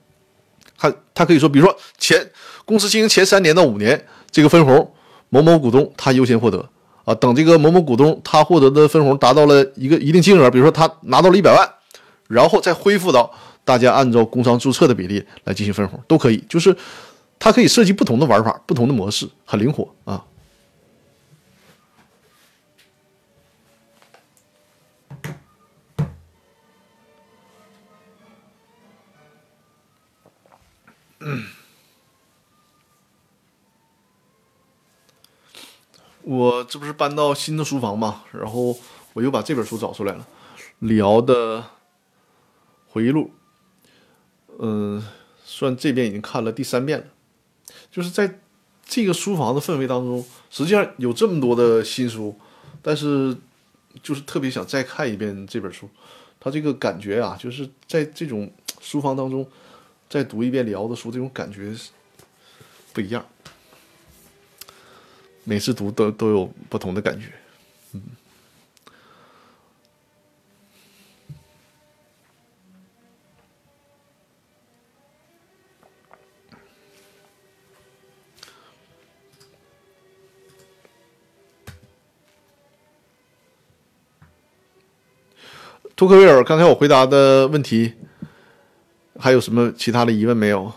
他他可以说，比如说前公司经营前三年到五年，这个分红某某股东他优先获得啊，等这个某某股东他获得的分红达到了一个一定金额，比如说他拿到了一百万，然后再恢复到大家按照工商注册的比例来进行分红都可以，就是它可以设计不同的玩法，不同的模式，很灵活啊。我这不是搬到新的书房嘛，然后我又把这本书找出来了，李敖的回忆录。嗯，算这边已经看了第三遍了。就是在这个书房的氛围当中，实际上有这么多的新书，但是就是特别想再看一遍这本书。他这个感觉啊，就是在这种书房当中再读一遍李敖的书，这种感觉不一样。每次读都都有不同的感觉，嗯。托克维尔，刚才我回答的问题，还有什么其他的疑问没有？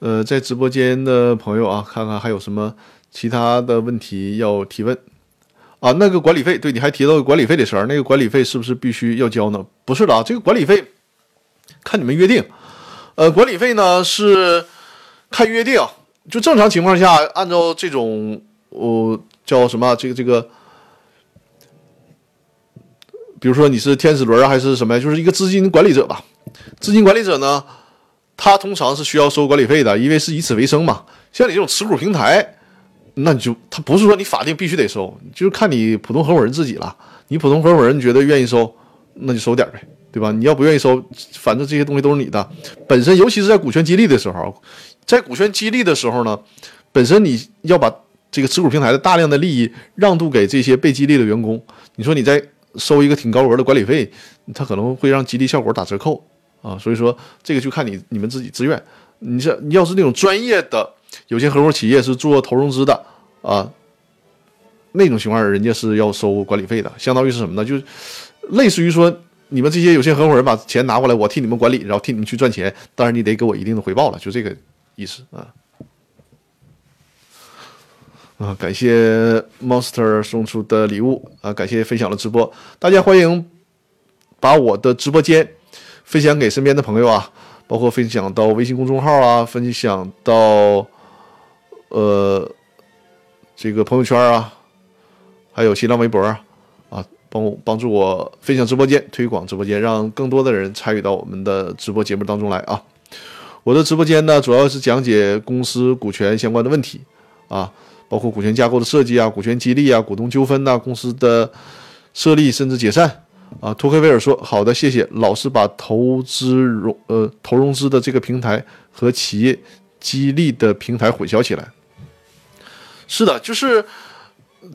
呃，在直播间的朋友啊，看看还有什么其他的问题要提问啊？那个管理费，对，你还提到管理费的事儿，那个管理费是不是必须要交呢？不是的啊，这个管理费看你们约定。呃，管理费呢是看约定，就正常情况下，按照这种呃叫什么这个这个，比如说你是天使轮还是什么，就是一个资金管理者吧，资金管理者呢。他通常是需要收管理费的，因为是以此为生嘛。像你这种持股平台，那你就他不是说你法定必须得收，就是看你普通合伙人自己了。你普通合伙人觉得愿意收，那就收点呗，对吧？你要不愿意收，反正这些东西都是你的。本身，尤其是在股权激励的时候，在股权激励的时候呢，本身你要把这个持股平台的大量的利益让渡给这些被激励的员工。你说你再收一个挺高额的管理费，他可能会让激励效果打折扣。啊，所以说这个就看你你们自己自愿。你像你要是那种专业的有限合伙企业是做投融资的啊，那种情况人家是要收管理费的，相当于是什么呢？就类似于说你们这些有限合伙人把钱拿过来，我替你们管理，然后替你们去赚钱，当然你得给我一定的回报了，就这个意思啊。啊，感谢 Monster 送出的礼物啊，感谢分享的直播，大家欢迎把我的直播间。分享给身边的朋友啊，包括分享到微信公众号啊，分享到呃这个朋友圈啊，还有新浪微博，啊，帮我帮助我分享直播间，推广直播间，让更多的人参与到我们的直播节目当中来啊。我的直播间呢，主要是讲解公司股权相关的问题啊，包括股权架构的设计啊，股权激励啊，股东纠纷呐，公司的设立甚至解散。啊，托克维尔说：“好的，谢谢。老师把投资融呃投融资的这个平台和企业激励的平台混淆起来。是的，就是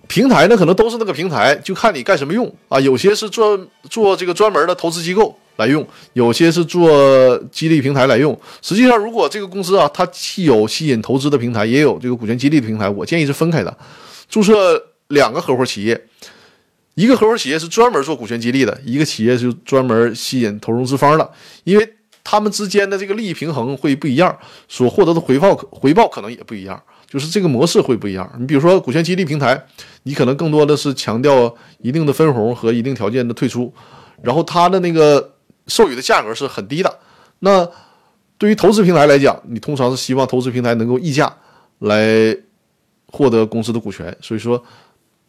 平台呢，可能都是那个平台，就看你干什么用啊。有些是做做这个专门的投资机构来用，有些是做激励平台来用。实际上，如果这个公司啊，它既有吸引投资的平台，也有这个股权激励的平台，我建议是分开的，注册两个合伙企业。”一个合伙企业是专门做股权激励的，一个企业是专门吸引投融资方的，因为他们之间的这个利益平衡会不一样，所获得的回报回报可能也不一样，就是这个模式会不一样。你比如说股权激励平台，你可能更多的是强调一定的分红和一定条件的退出，然后它的那个授予的价格是很低的。那对于投资平台来讲，你通常是希望投资平台能够溢价来获得公司的股权，所以说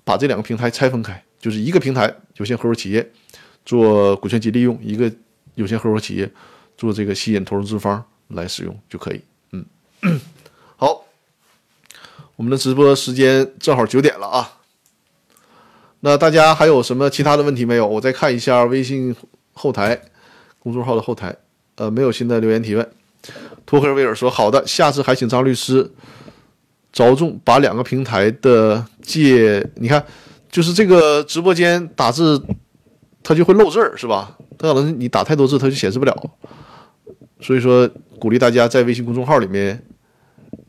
把这两个平台拆分开。就是一个平台有限合伙企业做股权激励用，一个有限合伙企业做这个吸引投资方来使用就可以。嗯，好，我们的直播时间正好九点了啊。那大家还有什么其他的问题没有？我再看一下微信后台公众号的后台，呃，没有新的留言提问。托克维尔说：“好的，下次还请张律师着重把两个平台的借，你看。”就是这个直播间打字，它就会漏字儿，是吧？它可能你打太多字，它就显示不了。所以说，鼓励大家在微信公众号里面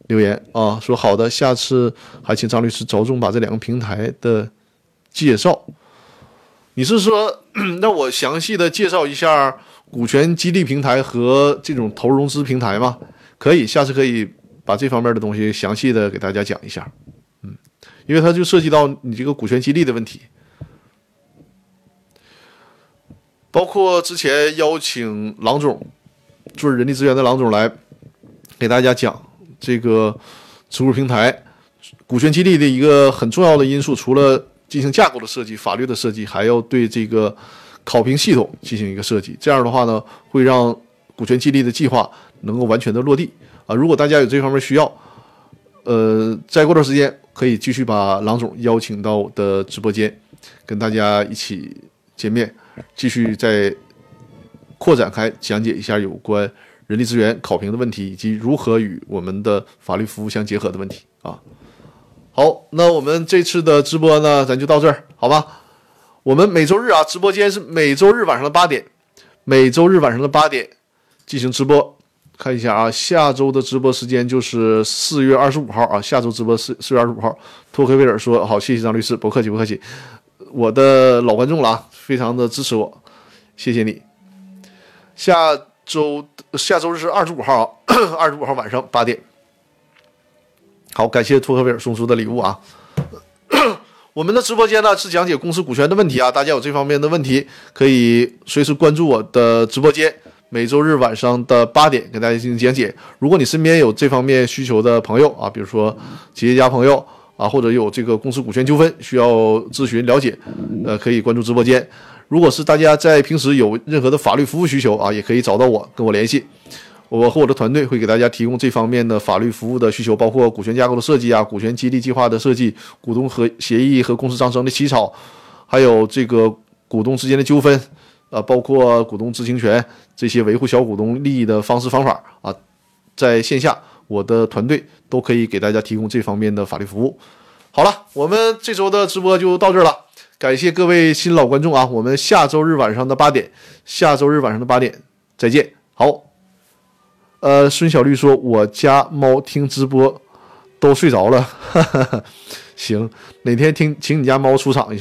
留言啊，说好的，下次还请张律师着重把这两个平台的介绍。你是说 让我详细的介绍一下股权激励平台和这种投融资平台吗？可以，下次可以把这方面的东西详细的给大家讲一下。嗯，因为它就涉及到你这个股权激励的问题，包括之前邀请郎总，就是人力资源的郎总来给大家讲这个持股平台股权激励的一个很重要的因素，除了进行架构的设计、法律的设计，还要对这个考评系统进行一个设计。这样的话呢，会让股权激励的计划能够完全的落地啊！如果大家有这方面需要，呃，再过段时间可以继续把郎总邀请到我的直播间，跟大家一起见面，继续再扩展开讲解一下有关人力资源考评的问题，以及如何与我们的法律服务相结合的问题啊。好，那我们这次的直播呢，咱就到这儿，好吧？我们每周日啊，直播间是每周日晚上的八点，每周日晚上的八点进行直播。看一下啊，下周的直播时间就是四月二十五号啊，下周直播四四月二十五号。托克威尔说：“好，谢谢张律师，不客气，不客气。我的老观众了啊，非常的支持我，谢谢你。下周下周日是二十五号，二十五号晚上八点。”好，感谢托克维尔送出的礼物啊！我们的直播间呢是讲解公司股权的问题啊，大家有这方面的问题可以随时关注我的直播间，每周日晚上的八点给大家进行讲解。如果你身边有这方面需求的朋友啊，比如说企业家朋友啊，或者有这个公司股权纠纷需要咨询了解，呃，可以关注直播间。如果是大家在平时有任何的法律服务需求啊，也可以找到我，跟我联系。我和我的团队会给大家提供这方面的法律服务的需求，包括股权架构的设计啊、股权激励计划的设计、股东和协议和公司章程的起草，还有这个股东之间的纠纷，啊，包括股东知情权这些维护小股东利益的方式方法啊，在线下我的团队都可以给大家提供这方面的法律服务。好了，我们这周的直播就到这儿了，感谢各位新老观众啊，我们下周日晚上的八点，下周日晚上的八点再见，好。呃，孙小绿说：“我家猫听直播都睡着了。”哈哈哈行，哪天听请你家猫出场一下。